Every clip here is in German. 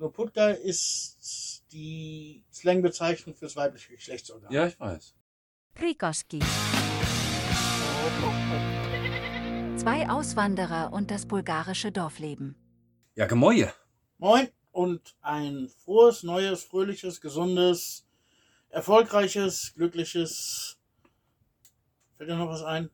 Nur Putka ist die Slangbezeichnung fürs weibliche Geschlechtsorgan. Ja, ich weiß. Krikoski. Zwei Auswanderer und das bulgarische Dorfleben. Ja, Gemäue. Moin und ein frohes, neues, fröhliches, gesundes, erfolgreiches, glückliches. Fällt dir noch was ein?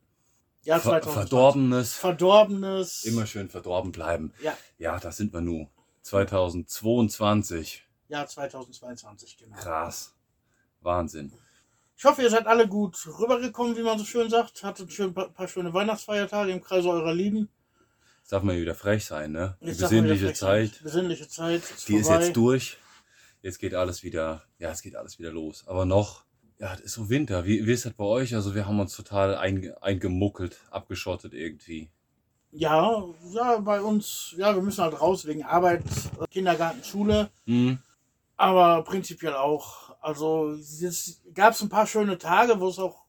Ja, Ver 2020. verdorbenes. Verdorbenes. Immer schön verdorben bleiben. Ja, Ja, das sind wir nun. 2022. Jahr 2022, genau. Krass. Wahnsinn. Ich hoffe, ihr seid alle gut rübergekommen, wie man so schön sagt. Hattet schön, paar, paar schöne Weihnachtsfeiertage im Kreise eurer Lieben. Jetzt darf man ja wieder frech sein, ne? Die besinnliche frech sein. Zeit, Besinnliche Zeit. Ist die ist vorbei. jetzt durch. Jetzt geht alles wieder, ja, es geht alles wieder los. Aber noch, ja, es ist so Winter. Wie, wie ist das bei euch? Also wir haben uns total einge, eingemuckelt, abgeschottet irgendwie. Ja, ja, bei uns, ja, wir müssen halt raus wegen Arbeit, äh, Kindergarten, Schule. Hm? Aber prinzipiell auch. Also es gab es ein paar schöne Tage, wo es auch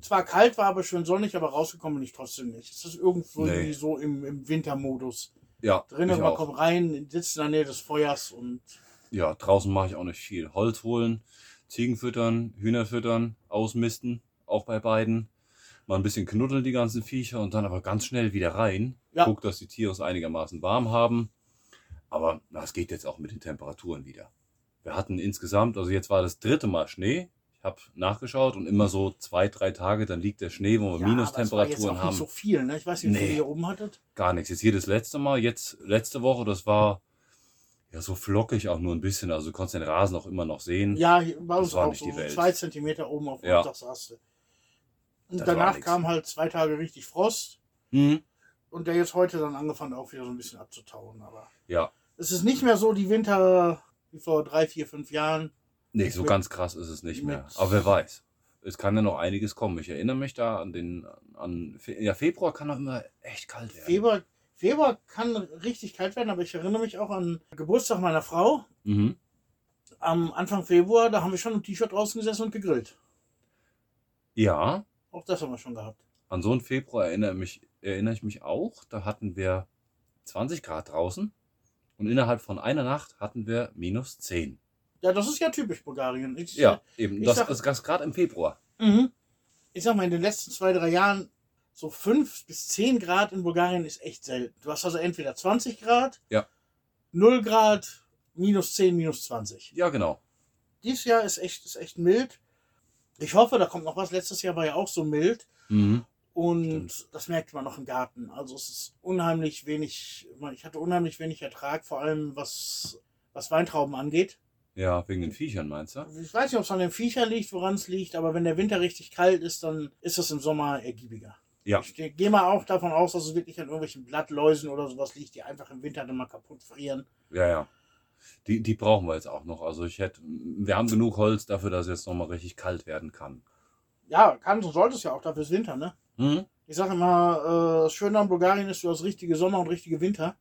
zwar kalt war, aber schön sonnig, aber rausgekommen bin ich trotzdem nicht. Es ist irgendwo Nee. irgendwie so im, im Wintermodus. Ja, Drinnen, man auch. kommt rein, sitzt in der Nähe des Feuers und Ja, draußen mache ich auch nicht viel. Holz holen, Ziegen füttern, Hühner füttern, ausmisten, auch bei beiden. Mal ein bisschen knuddeln die ganzen Viecher und dann aber ganz schnell wieder rein. Ja. Guck, dass die Tiere es einigermaßen warm haben. Aber na, es geht jetzt auch mit den Temperaturen wieder. Wir hatten insgesamt, also jetzt war das dritte Mal Schnee. Ich habe nachgeschaut und immer so zwei, drei Tage, dann liegt der Schnee, wo wir ja, aber Minustemperaturen auch haben. nicht so viel, ne? Ich weiß nicht, wie viel Nee. ihr hier oben hattet. Gar nichts. Jetzt hier das letzte Mal, jetzt letzte Woche, das war ja so flockig auch nur ein bisschen. Also du konntest den Rasen auch immer noch sehen. Ja, bei uns war auch nicht so die Welt. zwei Zentimeter oben auf Ja. der Untersaste. Und Das danach kam halt zwei Tage richtig Frost Hm? und der jetzt heute dann angefangen auch wieder so ein bisschen abzutauen. Aber Ja. es ist nicht mehr so die Winter wie vor drei, vier, fünf Jahren. Nee, so ganz krass ist es nicht mehr. Aber wer weiß. Es kann ja noch einiges kommen. Ich erinnere mich da an den, an, ja, Februar kann auch immer echt kalt werden. Februar, Februar kann richtig kalt werden, aber ich erinnere mich auch an Geburtstag meiner Frau. Mhm. Am Anfang Februar, da haben wir schon im T-Shirt draußen gesessen und gegrillt. Ja, Auch das haben wir schon gehabt. an so einen Februar erinnere, mich, erinnere ich mich auch. Da hatten wir 20 Grad draußen und innerhalb von einer Nacht hatten wir minus 10. Ja, das ist ja typisch Bulgarien. Ich, Ja, eben. Das sag- ist das gerade im Februar. Mhm. Ich sag mal, in den letzten zwei, drei Jahren so fünf bis zehn Grad in Bulgarien ist echt selten. Du hast also entweder 20 Grad, Ja. 0 Grad, minus 10, minus 20. Ja, genau. Dieses Jahr ist echt, ist echt mild. Ich hoffe, da kommt noch was. Letztes Jahr war ja auch so mild. Mhm. Und Stimmt. das merkt man noch im Garten. Also es ist unheimlich wenig, ich hatte unheimlich wenig Ertrag, vor allem was, was Weintrauben angeht. Ja, wegen den Viechern, meinst du? Ich weiß nicht, ob es an den Viechern liegt, woran es liegt, aber wenn der Winter richtig kalt ist, dann ist es im Sommer ergiebiger. Ja. Ich gehe mal auch davon aus, dass es wirklich an irgendwelchen Blattläusen oder sowas liegt, die einfach im Winter dann mal kaputt frieren. Ja, ja. Die, die brauchen wir jetzt auch noch. Also ich hätte, wir haben genug Holz dafür, dass es jetzt nochmal richtig kalt werden kann. Ja, kann, so sollte es ja auch dafür ist Winter, ne? Mhm. Ich sage immer, äh, das Schöne an Bulgarien ist, du hast richtige Sommer und richtige Winter.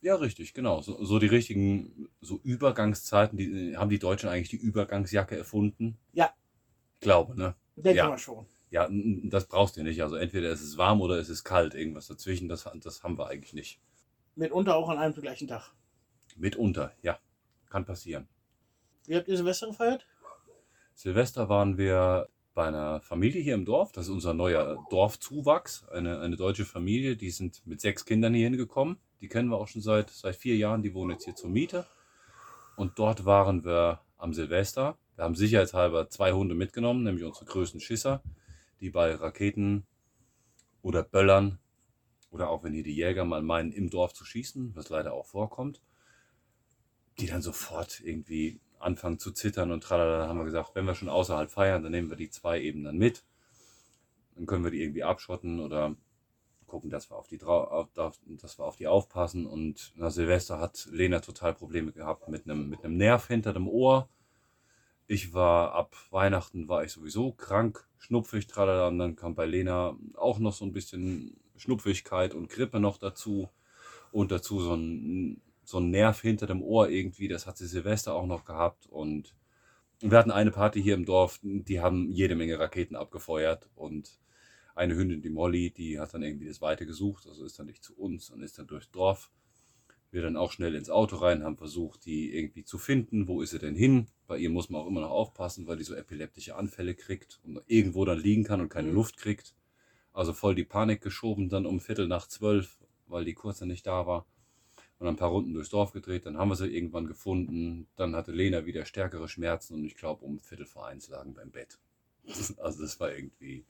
Ja, richtig, genau. So, so die richtigen, so Übergangszeiten, die haben die Deutschen eigentlich die Übergangsjacke erfunden? Ja. Ich glaube, ne? Denke Ja. mal schon. Ja, das brauchst du nicht. Also entweder ist es warm oder ist es kalt. Irgendwas dazwischen, das, das haben wir eigentlich nicht. Mitunter auch an einem gleichen Tag. Mitunter, ja. Kann passieren. Wie habt ihr Silvester gefeiert? Silvester waren wir bei einer Familie hier im Dorf. Das ist unser neuer Dorfzuwachs. Eine, eine deutsche Familie. Die sind mit sechs Kindern hier hingekommen. Die kennen wir auch schon seit, seit vier Jahren. Die wohnen jetzt hier zur Miete. Und dort waren wir am Silvester. Wir haben sicherheitshalber zwei Hunde mitgenommen, nämlich unsere größten Schisser, die bei Raketen oder Böllern oder auch wenn hier die Jäger mal meinen, im Dorf zu schießen, was leider auch vorkommt, die dann sofort irgendwie anfangen zu zittern und tralala, haben wir gesagt, wenn wir schon außerhalb feiern, dann nehmen wir die zwei eben dann mit. Dann können wir die irgendwie abschotten oder gucken, dass wir auf die, dass wir auf die aufpassen. Und na, Silvester hat Lena total Probleme gehabt mit einem, mit einem Nerv hinter dem Ohr. Ich war ab Weihnachten war ich sowieso krank, schnupfig, tralala. Und dann kam bei Lena auch noch so ein bisschen Schnupfigkeit und Grippe noch dazu. Und dazu so ein, so ein Nerv hinter dem Ohr irgendwie. Das hat sie Silvester auch noch gehabt. Und wir hatten eine Party hier im Dorf, die haben jede Menge Raketen abgefeuert. Und eine Hündin, die Molly, die hat dann irgendwie das Weite gesucht. Also ist dann nicht zu uns und ist dann durchs Dorf Wir dann auch schnell ins Auto rein, haben versucht, die irgendwie zu finden. Wo ist sie denn hin? Bei ihr muss man auch immer noch aufpassen, weil die so epileptische Anfälle kriegt und irgendwo dann liegen kann und keine Mhm. Luft kriegt. Also voll die Panik geschoben, dann um Viertel nach zwölf, weil die kurze nicht da war. Und ein paar Runden durchs Dorf gedreht, dann haben wir sie irgendwann gefunden. Dann hatte Lena wieder stärkere Schmerzen und ich glaube, um Viertel vor eins lagen beim Bett. Also das war irgendwie.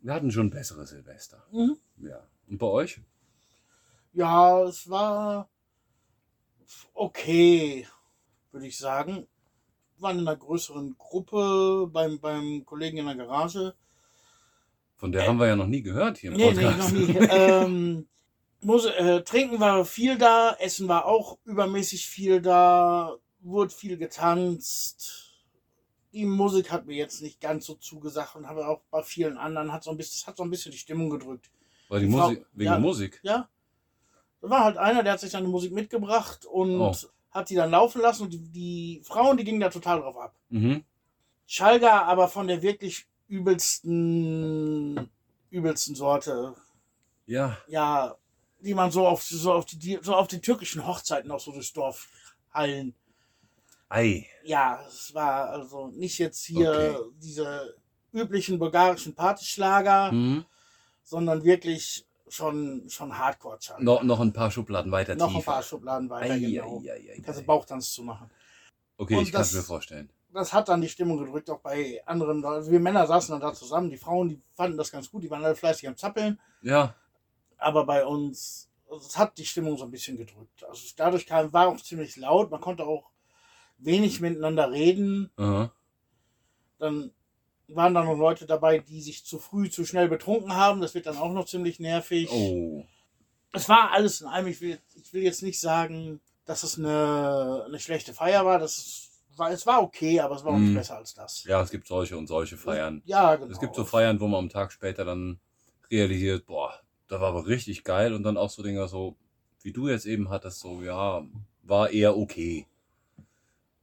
Wir hatten schon bessere Silvester. Mhm. Ja. Und bei euch? Ja, es war okay, würde ich sagen. Wir waren in einer größeren Gruppe beim, beim Kollegen in der Garage. Von der haben wir ja noch nie gehört hier im Nee, nee, Podcast. noch nie. ähm, muss, äh, trinken war viel da, Essen war auch übermäßig viel da, wurde viel getanzt. Die Musik hat mir jetzt nicht ganz so zugesagt und habe auch bei vielen anderen hat so ein bisschen, das hat so ein bisschen die Stimmung gedrückt. Weil die Die Frau- Musik, wegen ja. der Musik. Ja. Da war halt einer, der hat sich seine Musik mitgebracht und Oh. hat die dann laufen lassen und die, die Frauen, die gingen da total drauf ab. Mhm. Schalga aber von der wirklich übelsten, übelsten Sorte. Ja, Ja, die man so auf, so auf die- die, so auf den türkischen Hochzeiten auch so durchs Dorf hallen. ei. Ja, es war also nicht jetzt hier Okay. diese üblichen bulgarischen Partyschlager, Mhm. sondern wirklich schon, schon hardcore -Schalga. No, noch ein paar Schubladen weiter Noch ein tiefer. paar Schubladen weiter, Ei, genau. ei, ei, ei, Also ei. Bauchtanz zu machen. Okay, Und ich kann es das- mir vorstellen. Das hat dann die Stimmung gedrückt, auch bei anderen. Also wir Männer saßen dann da zusammen, die Frauen, die fanden das ganz gut, die waren alle fleißig am Zappeln. Ja, Aber bei uns, also es hat die Stimmung so ein bisschen gedrückt. Also dadurch kam, war auch ziemlich laut, man konnte auch wenig miteinander reden. aha. Dann waren da noch Leute dabei, die sich zu früh, zu schnell betrunken haben. Das wird dann auch noch ziemlich nervig. Oh. Es war alles in einem. Ich will, ich will jetzt nicht sagen, dass es eine, eine schlechte Feier war. Das war. Es war okay, aber es war auch nicht Mhm. besser als das. Ja, es gibt solche und solche Feiern. Ja, genau. Es gibt so Feiern, wo man am Tag später dann realisiert, boah, da war aber richtig geil und dann auch so Dinger so, wie du jetzt eben hattest, so, ja, war eher okay.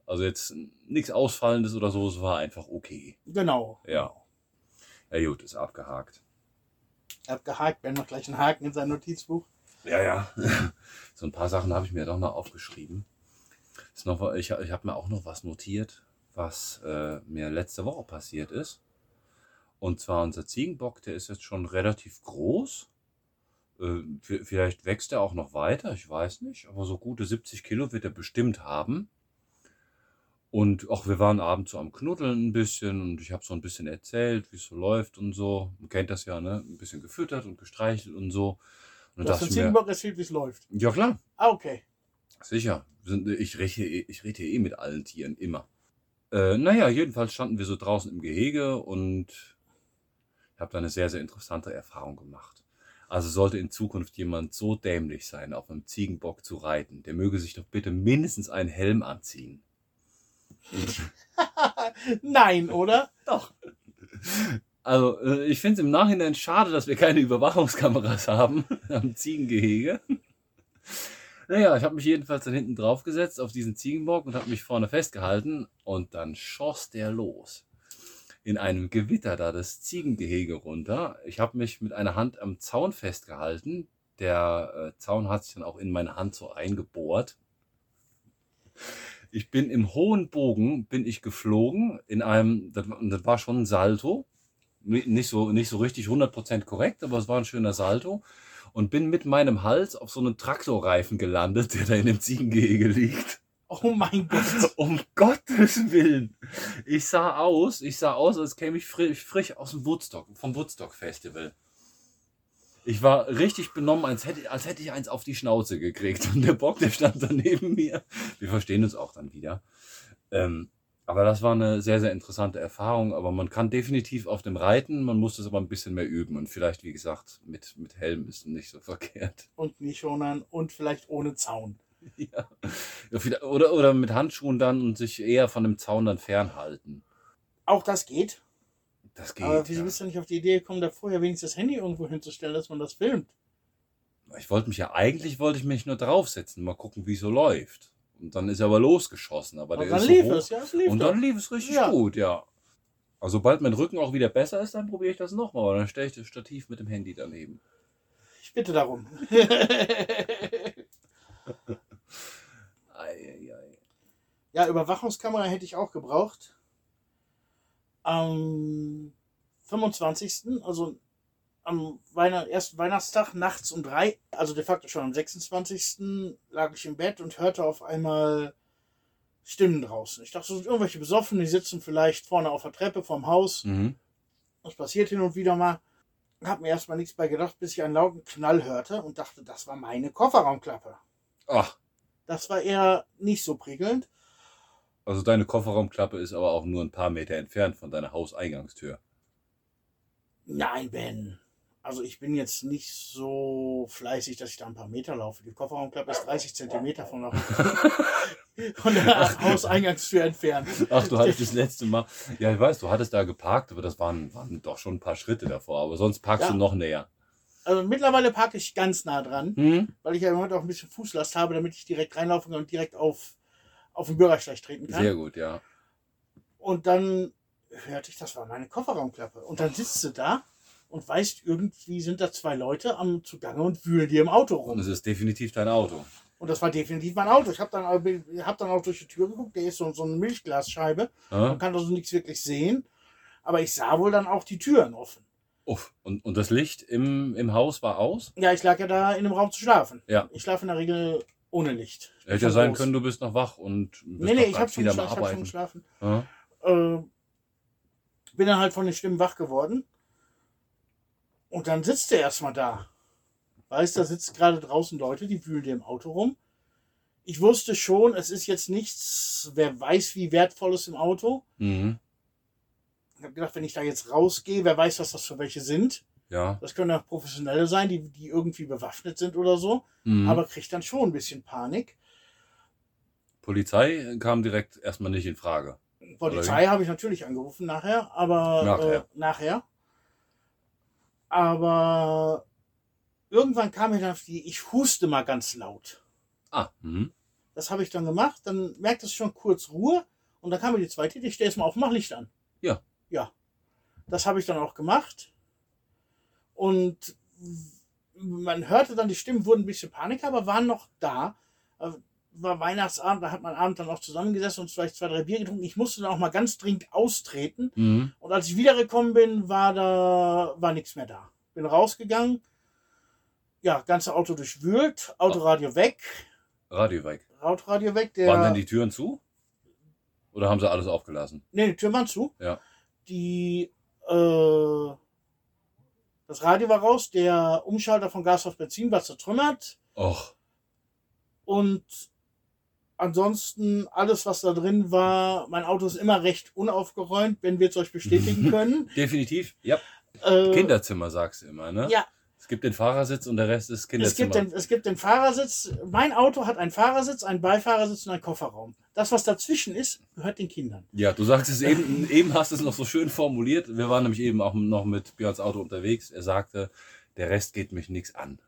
Also jetzt nichts Ausfallendes oder so, es war einfach okay. Genau. Ja. Ja gut, ist abgehakt. Er hat gehakt, Ben noch gleich einen Haken in sein Notizbuch. Ja, ja. So ein paar Sachen habe ich mir doch noch aufgeschrieben. Ist noch, ich ich habe mir auch noch was notiert, was äh, mir letzte Woche passiert ist. Und zwar unser Ziegenbock, der ist jetzt schon relativ groß. Äh, vielleicht wächst er auch noch weiter, ich weiß nicht. Aber so gute 70 Kilo wird er bestimmt haben. Und auch wir waren abends so am Knuddeln ein bisschen und ich habe so ein bisschen erzählt, wie es so läuft und so. Man kennt das ja, ne? Ein bisschen gefüttert und gestreichelt und so. Und ich mir, Ziegenbock erzählt, wie es läuft. ja klar, Ah, okay. sicher. Ich rede ich rede eh mit allen Tieren, immer. Äh, naja, jedenfalls standen wir so draußen im Gehege und ich habe da eine sehr, sehr interessante Erfahrung gemacht. Also sollte in Zukunft jemand so dämlich sein, auf einem Ziegenbock zu reiten, der möge sich doch bitte mindestens einen Helm anziehen. Nein, oder? Doch. Also, äh, ich finde es im Nachhinein schade, dass wir keine Überwachungskameras haben am Ziegengehege. Naja, ich habe mich jedenfalls dann hinten drauf gesetzt auf diesen Ziegenbock und habe mich vorne festgehalten und dann schoss der los. In einem Gewitter da das Ziegengehege runter. Ich habe mich mit einer Hand am Zaun festgehalten. Der äh, Zaun hat sich dann auch in meine Hand so eingebohrt. Ich bin im hohen Bogen, bin ich geflogen in einem, das, war- das war schon ein Salto. Nicht so, nicht so richtig 100% korrekt, aber es war ein schöner Salto. Und bin mit meinem Hals auf so einen Traktorreifen gelandet, der da in dem Ziegengehege liegt. Oh mein Gott. Um Gottes Willen. Ich sah aus, ich sah aus, als käme ich frisch, frisch aus dem Woodstock, vom Woodstock Festival. Ich war richtig benommen, als hätte, als hätte ich eins auf die Schnauze gekriegt. Und der Bock, der stand da neben mir. Wir verstehen uns auch dann wieder. Ähm, aber das war eine sehr, sehr interessante Erfahrung. Aber man kann definitiv auf dem reiten, man muss das aber ein bisschen mehr üben. Und vielleicht, wie gesagt, mit, mit Helm ist nicht so verkehrt. Und Nischonern und vielleicht ohne Zaun. Ja. Oder, oder mit Handschuhen dann und sich eher von dem Zaun dann fernhalten. Auch das geht. Das geht. Aber wieso ja. bist du nicht auf die Idee gekommen, da vorher wenigstens das Handy irgendwo hinzustellen, dass man das filmt? Ich wollte mich ja, eigentlich wollte ich mich nur draufsetzen, mal gucken, wie es so läuft. Und dann ist er aber losgeschossen. Aber Und der dann ist lief so hoch. es, ja, es lief Und doch. dann lief es richtig Ja. gut, ja. Also sobald mein Rücken auch wieder besser ist, dann probiere ich das nochmal. Dann stelle ich das Stativ mit dem Handy daneben. Ich bitte darum. Ja, Überwachungskamera hätte ich auch gebraucht. Am 25., also am Weihnacht, ersten Weihnachtstag nachts um drei, also de facto schon am 26. lag ich im Bett und hörte auf einmal Stimmen draußen. Ich dachte, so sind irgendwelche Besoffene, die sitzen vielleicht vorne auf der Treppe vorm Haus. Mhm. Das passiert hin und wieder mal. Hab mir erstmal nichts bei gedacht, bis ich einen lauten Knall hörte und dachte, das war meine Kofferraumklappe. Ach, Das war eher nicht so prickelnd. Also deine Kofferraumklappe ist aber auch nur ein paar Meter entfernt von deiner Hauseingangstür. Nein, Ben. Also ich bin jetzt nicht so fleißig, dass ich da ein paar Meter laufe. Die Kofferraumklappe ist 30 Zentimeter von der, von der Hauseingangstür entfernt. Ach, du hattest das letzte Mal. Ja, ich weiß, du hattest da geparkt, aber das waren, waren doch schon ein paar Schritte davor. Aber sonst parkst Ja. du noch näher. Also mittlerweile parke ich ganz nah dran, Hm? weil ich ja im Moment auch ein bisschen Fußlast habe, damit ich direkt reinlaufen kann und direkt auf, auf den Bürgersteig treten kann. Sehr gut, ja. Und dann hörte ich, das war meine Kofferraumklappe. Und dann sitzt sie da und weißt, irgendwie sind da zwei Leute am Zugange und wühlen dir im Auto Und rum. es ist definitiv dein Auto. Und das war definitiv mein Auto. Ich habe dann, hab dann auch durch die Tür geguckt, der ist so, so eine Milchglasscheibe. Man Ja? kann also nichts wirklich sehen. Aber ich sah wohl dann auch die Türen offen. Uff. Und, und das Licht im, im Haus war aus? Ja, ich lag ja da in einem Raum zu schlafen. Ja. Ich schlafe in der Regel ohne Licht. Hätte ja sein groß. können, du bist noch wach und bist Nee, nee, ich habe schon, wieder geschla- am ich hab schon geschlafen. Ja? Äh, bin dann halt von den Stimmen wach geworden. Und dann sitzt er erstmal da. Weißt, da sitzt gerade draußen Leute, die wühlen dir im Auto rum. Ich wusste schon, es ist jetzt nichts, wer weiß, wie wertvolles im Auto. Mhm. Ich habe gedacht, wenn ich da jetzt rausgehe, wer weiß, was das für welche sind. Ja. Das können auch Professionelle sein, die, die irgendwie bewaffnet sind oder so. Mhm. Aber kriegt dann schon ein bisschen Panik. Polizei kam direkt erstmal nicht in Frage. Polizei habe ich natürlich angerufen nachher, aber Nachher. Äh, nachher. Aber irgendwann kam mir dann auf die, ich huste mal ganz laut. Ah. Mhm. Das habe ich dann gemacht, dann merkte es schon kurz Ruhe und dann kam mir die zweite Idee, ich stell es mal auf, mach Licht an. Ja. Ja. Das habe ich dann auch gemacht. Und man hörte dann, die Stimmen wurden ein bisschen Panik, aber waren noch da. Äh, War Weihnachtsabend, da hat man Abend dann auch zusammengesessen und vielleicht zwei, drei Bier getrunken. Ich musste dann auch mal ganz dringend austreten. Mhm. Und als ich wiedergekommen bin, war da war nichts mehr da. Bin rausgegangen. Ja, ganze Auto durchwühlt, Autoradio weg, Radio weg. Autoradio weg. Der, Waren denn die Türen zu? Oder haben sie alles aufgelassen? Nee, die Türen waren zu. Ja. Die, äh, das Radio war raus, der Umschalter von Gas auf Benzin war zertrümmert Och. und ansonsten alles, was da drin war, mein Auto ist immer recht unaufgeräumt, wenn wir es euch bestätigen können. Definitiv. Ja. Äh, Kinderzimmer sagst du immer, ne? Ja, Es gibt den Fahrersitz und der Rest ist es Kinderzimmer. gibt, den, es gibt den Fahrersitz. Mein Auto hat einen Fahrersitz, einen Beifahrersitz und einen Kofferraum. Das, was dazwischen ist, gehört den Kindern. Ja, du sagst es eben, eben hast es noch so schön formuliert. Wir waren nämlich eben auch noch mit Björns Auto unterwegs. Er sagte, der Rest geht mich nichts an.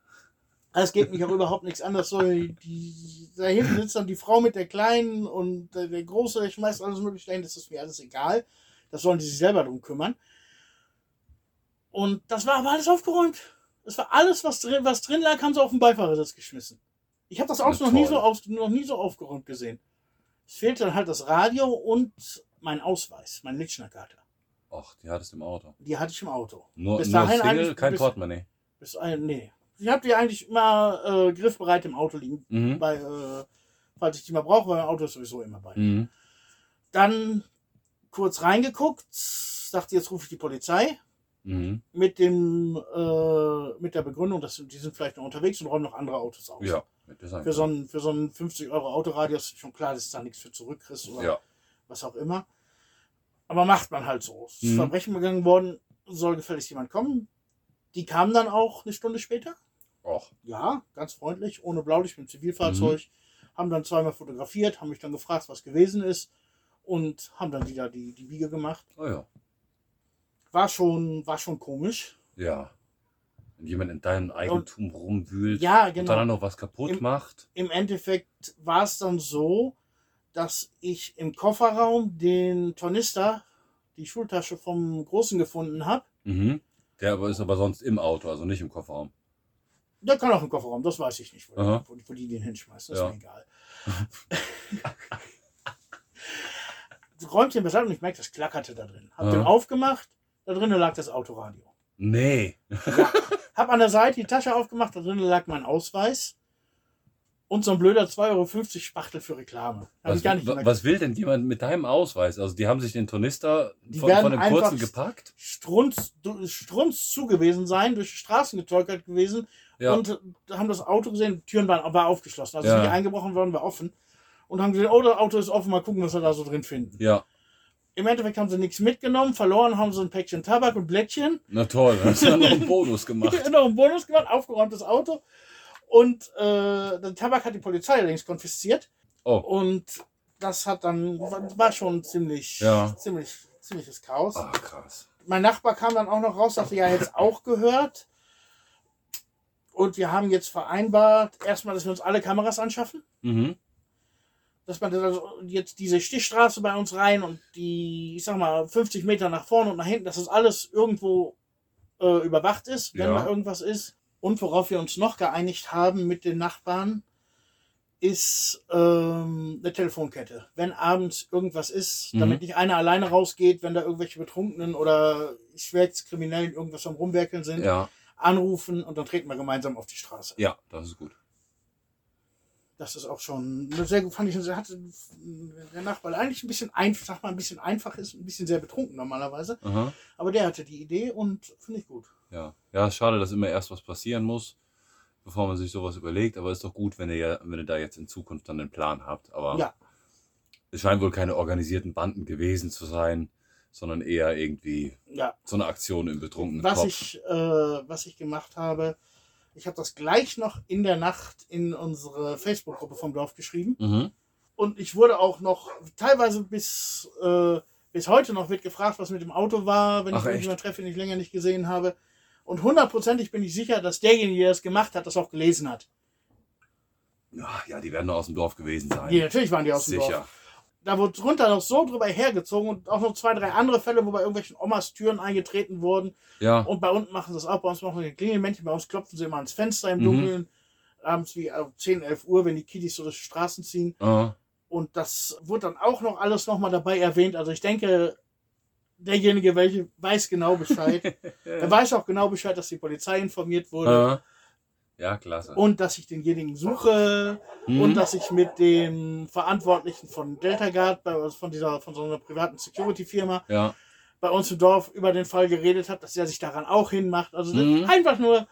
Es geht mich auch überhaupt nichts an. Das soll die, da hinten sitzt dann die Frau mit der Kleinen und der, der Große, der schmeißt alles mögliche dahin. Das ist mir alles egal. Das sollen die sich selber drum kümmern. Und das war aber alles aufgeräumt. Das war alles, was drin, was drin lag, haben sie auf den Beifahrersitz geschmissen. Ich habe das Auto noch nie, so auf, noch nie so aufgeräumt gesehen. Es fehlte dann halt das Radio und mein Ausweis, mein Litschnerkarte. Och, die hattest du im Auto. Die hatte ich im Auto. Nur, Bis nur dahin Single, eigentlich- kein bis- Portemonnaie. Bis ein, nee. Ich habe die eigentlich immer äh, griffbereit im Auto liegen, Mhm. bei, äh, falls ich die mal brauche, weil mein Auto ist sowieso immer bei. Mhm. Dann kurz reingeguckt, dachte jetzt rufe ich die Polizei Mhm. mit dem äh, mit der Begründung, dass die sind vielleicht noch unterwegs und räumen noch andere Autos aus. Ja, Für so einen für so einen 50 Euro Autoradius ist schon klar, dass da nichts für zurückkriegst oder Ja. was auch immer. Aber macht man halt so. Es ist Mhm. Verbrechen begangen worden, soll gefälligst jemand kommen. Die kamen dann auch eine Stunde später. Och. Ja, ganz freundlich, ohne Blaulicht mit dem Zivilfahrzeug. Haben dann zweimal fotografiert, haben mich dann gefragt, was gewesen ist und haben dann wieder die, die Biege gemacht. Oh ja. War schon, war schon komisch. Ja. Wenn jemand in deinem Eigentum rumwühlt Ja, und genau. dann noch was kaputt Im- macht. Im Endeffekt war es dann so, dass ich im Kofferraum den Tornister, die Schultasche vom Großen gefunden habe. Mhm. Der aber ist aber sonst im Auto, also nicht im Kofferraum. Der kann auch im Kofferraum, das weiß ich nicht, wo, wo, wo die den hinschmeißen. Das Ja. ist mir egal. Räumt den beiseite und ich merke, das klackerte da drin. Hab Aha. den aufgemacht, da drinnen lag das Autoradio. Nee. Hab an der Seite die Tasche aufgemacht, da drinnen lag mein Ausweis und so ein blöder 2,50 Euro Spachtel für Reklame. Hab Was, ich gar nicht was will denn jemand mit deinem Ausweis? Also die haben sich den Tornister Die von, von dem kurzen gepackt? Strunz, Strunz zu gewesen sein, durch die Straßen getorkelt gewesen Ja. und haben das Auto gesehen, die Türen waren war aufgeschlossen. Also Ja. sind die eingebrochen worden, war offen. Und haben gesehen, oh, das Auto ist offen, mal gucken, was wir da so drin finden. ja. Im Endeffekt haben sie nichts mitgenommen, verloren haben sie ein Päckchen Tabak und Blättchen. Na toll, hast du noch einen Bonus gemacht. noch einen Bonus gemacht, aufgeräumtes Auto. Und äh, den Tabak hat die Polizei allerdings konfisziert. Oh. Und das hat dann, war schon ziemlich, Ja. ziemlich, ziemliches Chaos. Ah, krass. Mein Nachbar kam dann auch noch raus, sagte, ja, jetzt auch gehört. Und wir haben jetzt vereinbart, erstmal, dass wir uns alle Kameras anschaffen. Mhm. Dass man also jetzt diese Stichstraße bei uns rein und die, ich sag mal, 50 Meter nach vorne und nach hinten, dass das alles irgendwo äh, überwacht ist, wenn Ja. mal irgendwas ist. Und worauf wir uns noch geeinigt haben mit den Nachbarn, ist ähm, eine Telefonkette. Wenn abends irgendwas ist, Mhm. damit nicht einer alleine rausgeht, wenn da irgendwelche Betrunkenen oder Schwerkriminellen irgendwas am Rumwerkeln sind, Ja, anrufen und dann treten wir gemeinsam auf die Straße. ja, das ist gut. Das ist auch schon sehr gut, fand ich, schon sehr- hatte der Nachbar eigentlich ein bisschen einfach, sag mal, ein bisschen einfach ist, ein bisschen sehr betrunken normalerweise. Aha. Aber der hatte die Idee und finde ich gut. Ja. ja, schade, dass immer erst was passieren muss, bevor man sich sowas überlegt. Aber ist doch gut, wenn ihr, ja- wenn ihr da jetzt in Zukunft dann einen Plan habt. Aber Ja. es scheinen wohl keine organisierten Banden gewesen zu sein, sondern eher irgendwie Ja, so eine Aktion im betrunkenen was Kopf. ich, äh, was ich gemacht habe, ich habe das gleich noch in der Nacht in unsere Facebook-Gruppe vom Dorf geschrieben. Mhm. Und ich wurde auch noch teilweise bis, äh, bis heute noch wird gefragt, was mit dem Auto war, wenn Ach, ich irgendjemanden treffe, den ich länger nicht gesehen habe. Und hundertprozentig bin ich sicher, dass derjenige, der es gemacht hat, das auch gelesen hat. Ja, ja, die werden nur aus dem Dorf gewesen sein. Nee, natürlich waren die aus dem Sicher. Dorf. Da wurde drunter noch so drüber hergezogen und auch noch zwei, drei andere Fälle, wo bei irgendwelchen Omas Türen eingetreten wurden. Ja, Und bei uns machen sie das auch. Bei uns machen wir Klingelmännchen, bei uns klopfen sie immer ans Fenster im Mhm. Dunkeln. Abends wie äh, 10, 11 Uhr, wenn die Kiddies so durch die Straßen ziehen. äh, Und das wurde dann auch noch alles nochmal dabei erwähnt. Also ich denke, derjenige, welche weiß genau Bescheid. er weiß auch genau Bescheid, dass die Polizei informiert wurde. äh. Ja, klasse. Und dass ich denjenigen suche Mhm. und dass ich mit dem Verantwortlichen von Delta Guard, bei uns von dieser, von so einer privaten Security-Firma ja, bei uns im Dorf über den Fall geredet habe, dass er sich daran auch hinmacht. Also das Mhm. einfach nur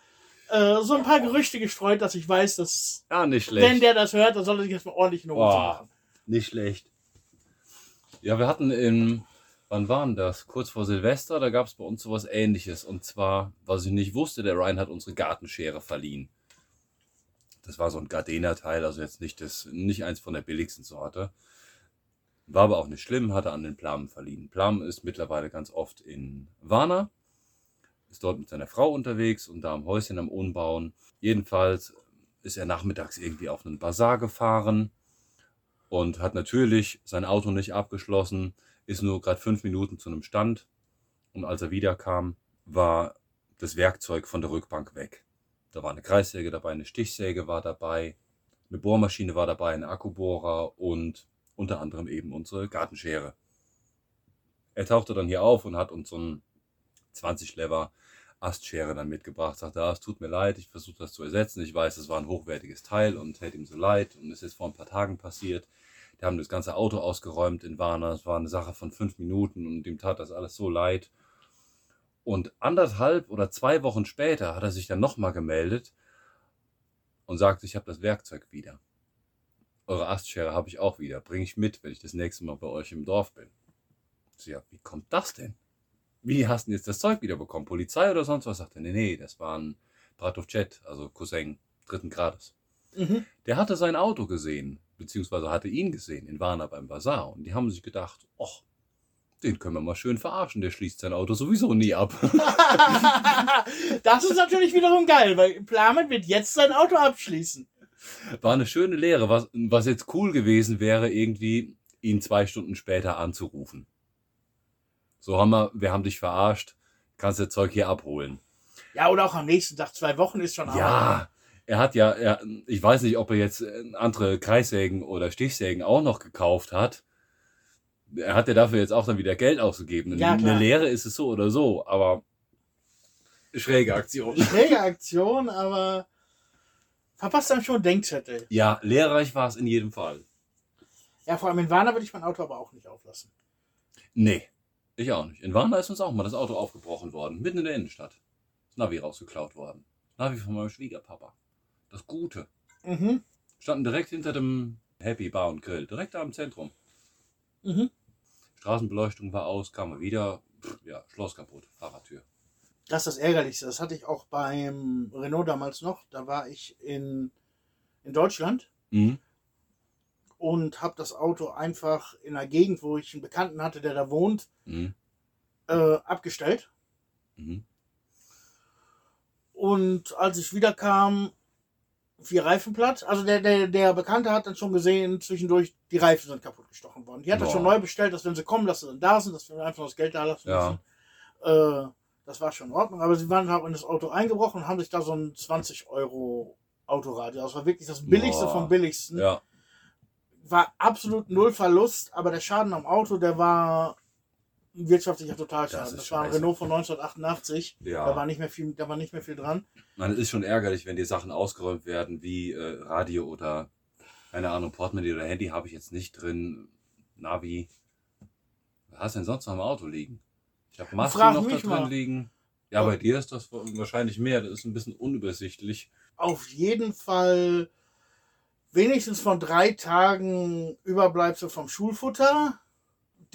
äh, so ein paar Gerüchte gestreut, dass ich weiß, dass ja, nicht schlecht. wenn der das hört, dann soll er sich erstmal ordentlich in Boah. machen. Nicht schlecht. Ja, wir hatten in, wann waren das? Kurz vor Silvester, da gab es bei uns sowas ähnliches. Und zwar, was ich nicht wusste, der Ryan hat unsere Gartenschere verliehen. Das war so ein Gardena-Teil, also jetzt nicht, das, nicht eins von der billigsten Sorte. War aber auch nicht schlimm, hatte an den Plamen verliehen. Plam ist mittlerweile ganz oft in Warna, ist dort mit seiner Frau unterwegs und da am Häuschen am Umbauen. Jedenfalls ist er nachmittags irgendwie auf einen Bazar gefahren und hat natürlich sein Auto nicht abgeschlossen, ist nur gerade fünf Minuten zu einem Stand und als er wiederkam, war das Werkzeug von der Rückbank weg. Da war eine Kreissäge dabei, eine Stichsäge war dabei, eine Bohrmaschine war dabei, ein Akkubohrer und unter anderem eben unsere Gartenschere. Er tauchte dann hier auf und hat uns so ein 20 Lever Astschere dann mitgebracht, sagte, ah, es tut mir leid, ich versuche das zu ersetzen. Ich weiß, es war ein hochwertiges Teil und hätte ihm so leid und es ist vor ein paar Tagen passiert. Die haben das ganze Auto ausgeräumt in Warna. Es war eine Sache von fünf Minuten und ihm tat das alles so leid. Und anderthalb oder zwei Wochen später hat er sich dann nochmal gemeldet und sagte, ich habe das Werkzeug wieder. Eure Astschere habe ich auch wieder. Bringe ich mit, wenn ich das nächste Mal bei euch im Dorf bin. So, ja, wie kommt das denn? Wie hast du denn jetzt das Zeug wieder bekommen? Polizei oder sonst was? Sagte, nee, nee, das war ein Bratovchet, also Cousin dritten Grades. Mhm. Der hatte sein Auto gesehen, beziehungsweise hatte ihn gesehen in Warna beim Bazar. Und die haben sich gedacht, ach, den können wir mal schön verarschen, der schließt sein Auto sowieso nie ab. das ist natürlich wiederum geil, weil Plamet wird jetzt sein Auto abschließen. War eine schöne Lehre, was, was jetzt cool gewesen wäre, irgendwie ihn zwei Stunden später anzurufen. So haben wir, wir haben dich verarscht, kannst das Zeug hier abholen. Ja, oder auch am nächsten Tag, zwei Wochen ist schon. Ja, er hat ja, er, ich weiß nicht, ob er jetzt äh, andere Kreissägen oder Stichsägen auch noch gekauft hat. Er hat ja dafür jetzt auch dann wieder Geld ausgegeben. Ja. Eine Lehre ist es so oder so, aber schräge Aktion. Schräge Aktion, aber verpasst einem schon Denkzettel. Ja, lehrreich war es in jedem Fall. Ja, vor allem in Warner würde ich mein Auto aber auch nicht auflassen. Nee, ich auch nicht. In Warna ist uns auch mal das Auto aufgebrochen worden, mitten in der Innenstadt. Das Navi rausgeklaut worden. Navi von meinem Schwiegerpapa. Das Gute. Mhm. Standen direkt hinter dem Happy Bar und Grill, direkt da im Zentrum. Mhm. Straßenbeleuchtung war aus, kamen wir wieder. Pff, ja, Schloss kaputt, Fahrradtür. Das ist das Ärgerlichste. Das hatte ich auch beim Renault damals noch. Da war ich in, in Deutschland Mhm. und habe das Auto einfach in einer Gegend, wo ich einen Bekannten hatte, der da wohnt, Mhm. äh, abgestellt. Mhm. Und als ich wiederkam, vier Reifen platt. Also der, der, der Bekannte hat dann schon gesehen, zwischendurch, die Reifen sind kaputt gestochen worden. Die hat er Boah. schon neu bestellt, dass wenn sie kommen, dass sie dann da sind, dass wir einfach das Geld da lassen Ja. müssen. Äh, das war schon in Ordnung. Aber sie waren halt in das Auto eingebrochen und haben sich da so ein 20 Euro Autoradio. Das war wirklich das billigste Boah. vom billigsten. Ja, War absolut null Verlust, aber der Schaden am Auto, der war wirtschaftlicher Totalschaden. Das Das, war ein. Renault von 1988. Ja. Da war nicht mehr viel, da war nicht mehr viel dran. man, es ist schon ärgerlich, wenn die Sachen ausgeräumt werden, wie äh, Radio oder, keine Ahnung, Portemonnaie oder Handy habe ich jetzt nicht drin. Navi. Was hast du denn sonst noch im Auto liegen? Ich habe Masken Frag noch da drin mal. liegen. Ja, bei dir ist das wahrscheinlich mehr. Das ist ein bisschen unübersichtlich. auf jeden Fall wenigstens von drei Tagen Überbleibsel vom Schulfutter,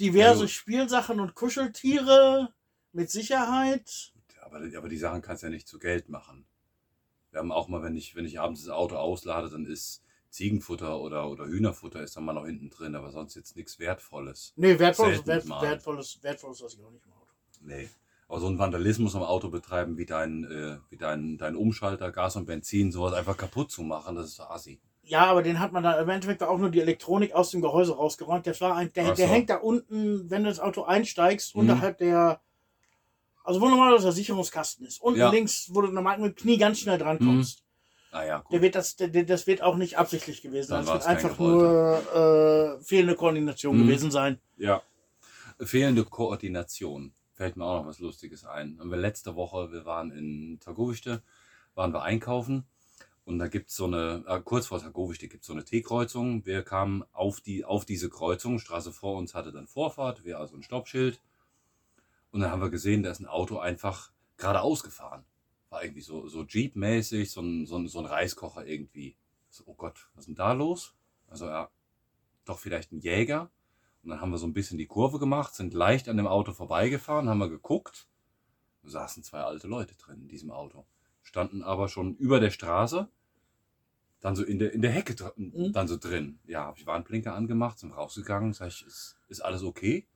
diverse Ja, gut. Spielsachen und Kuscheltiere mit Sicherheit. Aber, aber die Sachen kannst du ja nicht zu Geld machen. Wir haben auch mal, wenn ich, wenn ich abends das Auto auslade, dann ist Ziegenfutter oder, oder Hühnerfutter ist dann mal noch hinten drin, aber sonst jetzt nichts Wertvolles. Nee, wertvolles, wert, wertvolles, wertvolles lasse ich auch nicht im Auto. Nee. Aber so ein Vandalismus am Auto betreiben, wie dein, äh, wie dein, dein Umschalter, Gas und Benzin, sowas einfach kaputt zu machen, das ist so assi. Ja, aber den hat man da im Endeffekt auch nur die Elektronik aus dem Gehäuse rausgeräumt. Das war ein, der, Ach der so. hängt da unten, wenn du ins Auto einsteigst, Mhm. unterhalb der, also wo normalerweise der Sicherungskasten ist. Unten Ja. links, wo du normal mit dem Knie ganz schnell dran Mhm. kommst. Ah ja, gut. Der wird das, der, das wird auch nicht absichtlich gewesen sein. Dann Das wird einfach nur äh, fehlende Koordination Mhm. gewesen sein. Ja. Fehlende Koordination. Fällt mir auch noch was Lustiges ein. Haben wir letzte Woche, wir waren in Tagowichte, waren wir einkaufen und da gibt's so eine, äh, kurz vor Tagowichte gibt's so eine T-Kreuzung. Wir kamen auf, die, auf diese Kreuzung, Straße vor uns hatte dann Vorfahrt, wir also ein Stoppschild. Und dann haben wir gesehen, da ist ein Auto einfach geradeaus gefahren. War irgendwie so, so Jeep-mäßig, so ein, so, ein, so ein Reiskocher irgendwie. So, oh Gott, was ist denn da los? Also ja, doch vielleicht ein Jäger. Und dann haben wir so ein bisschen die Kurve gemacht, sind leicht an dem Auto vorbeigefahren, haben wir geguckt. Da saßen zwei alte Leute drin in diesem Auto. Standen aber schon über der Straße, dann so in der, in der Hecke Mhm. dann so drin. Ja, habe ich Warnblinker angemacht, sind rausgegangen, sag ich, ist, ist alles okay?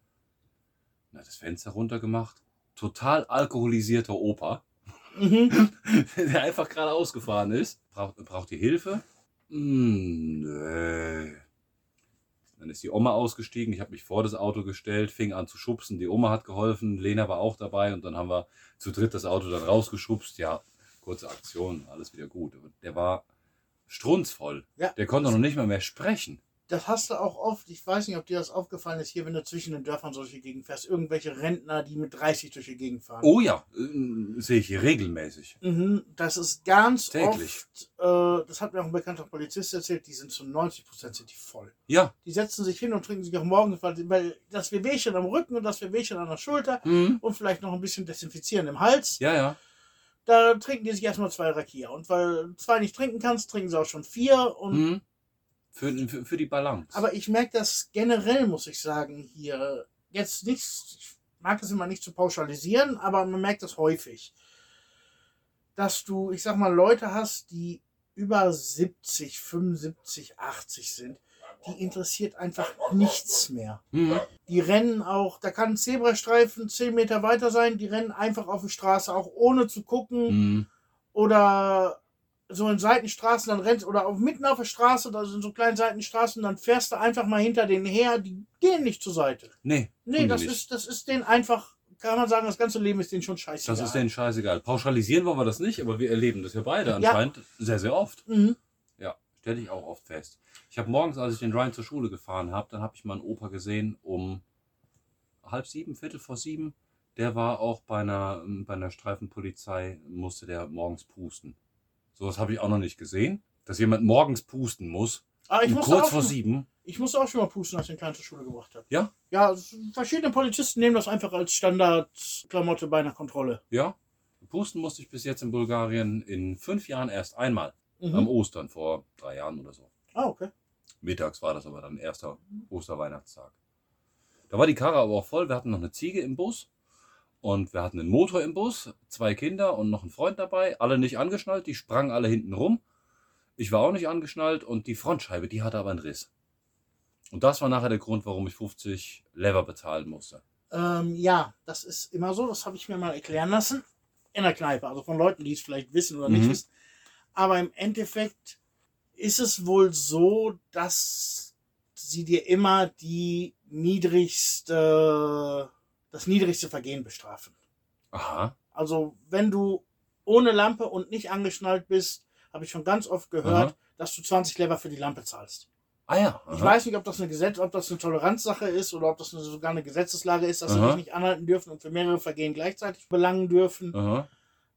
Na, das Fenster runtergemacht. Total alkoholisierter Opa, Mhm. der einfach gerade ausgefahren ist. Braucht, braucht ihr Hilfe? Hm, nee. Dann ist die Oma ausgestiegen. Ich habe mich vor das Auto gestellt, fing an zu schubsen. Die Oma hat geholfen, Lena war auch dabei und dann haben wir zu dritt das Auto dann rausgeschubst. Ja, kurze Aktion, alles wieder gut. Aber der war strunzvoll. Ja. Der konnte noch nicht mal mehr sprechen. Das hast du auch oft, ich weiß nicht, ob dir das aufgefallen ist, hier, wenn du zwischen den Dörfern solche Gegend fährst, irgendwelche Rentner, die mit 30 durch die Gegend fahren. Oh ja, äh, sehe ich hier regelmäßig. Mhm, das ist ganz Täglich. oft, äh, das hat mir auch ein bekannter Polizist erzählt, die sind zu 90 Prozent sind die voll. Ja. Die setzen sich hin und trinken sich auch morgens, weil, weil das Wehwehchen am Rücken und das Wehwehchen an der Schulter Hm. und vielleicht noch ein bisschen desinfizieren im Hals, Ja, ja. Da trinken die sich erstmal zwei Rakia. Und weil zwei nicht trinken kannst, trinken sie auch schon vier. Und, Hm. Für, für, für die Balance. Aber ich merke das generell, muss ich sagen, hier. Jetzt nicht, ich mag das immer nicht zu pauschalisieren, aber man merkt das häufig. Dass du, ich sag mal, Leute hast, die über 70, 75, 80 sind, die interessiert einfach nichts mehr. Hm. Die rennen auch, da kann ein Zebrastreifen 10 Meter weiter sein, die rennen einfach auf die Straße, auch ohne zu gucken. Hm. oder so in Seitenstraßen, dann rennst oder auch mitten auf der Straße, da sind so kleine Seitenstraßen, dann fährst du einfach mal hinter denen her, die gehen nicht zur Seite. Nee. Nee, das nicht. ist, das ist denen einfach kann man sagen, das ganze Leben ist denen schon scheiße. Das ist denen scheißegal. Pauschalisieren wollen wir das nicht, aber wir erleben das ja beide Ja. anscheinend sehr, sehr oft. Mhm. Ja, stelle ich auch oft fest. Ich habe morgens, als ich den Ryan zur Schule gefahren habe, dann habe ich meinen Opa gesehen um halb sieben, viertel vor sieben. Der war auch bei einer, bei einer Streifenpolizei, musste der morgens pusten. Sowas habe ich auch noch nicht gesehen. Dass jemand morgens pusten muss, Aber ich um musste, kurz auch vor schon, sieben. ich musste auch schon mal pusten, als ich den Kleinen zur Schule gebracht habe. Ja? Ja, es- verschiedene Polizisten nehmen das einfach als Standardklamotte bei einer Kontrolle. Ja. Pusten musste ich bis jetzt in Bulgarien in fünf Jahren erst einmal. Mhm. Am Ostern vor drei Jahren oder so. Ah, okay. Mittags war das aber dann erster Osterweihnachtstag. Da war die Karre aber auch voll. Wir hatten noch eine Ziege im Bus und wir hatten einen Motor im Bus, zwei Kinder und noch einen Freund dabei. Alle nicht angeschnallt, die sprangen alle hinten rum. Ich war auch nicht angeschnallt und die Frontscheibe, die hatte aber einen Riss. Und das war nachher der Grund, warum ich 50 Lever bezahlen musste. Ähm, ja, das ist immer so. Das habe ich mir mal erklären lassen. In der Kneipe. Also von Leuten, die es vielleicht wissen oder nicht Mhm. wissen. Aber im Endeffekt ist es wohl so, dass sie dir immer die niedrigste, das niedrigste Vergehen bestrafen. Aha. Also wenn du ohne Lampe und nicht angeschnallt bist, habe ich schon ganz oft gehört, Aha. dass du 20 Lever für die Lampe zahlst. Ah ja. Ich Aha. weiß nicht, ob das eine Gesetz, ob das eine Toleranzsache ist oder ob das sogar eine Gesetzeslage ist, dass sie Aha. dich nicht anhalten dürfen und für mehrere Vergehen gleichzeitig belangen dürfen. Aha.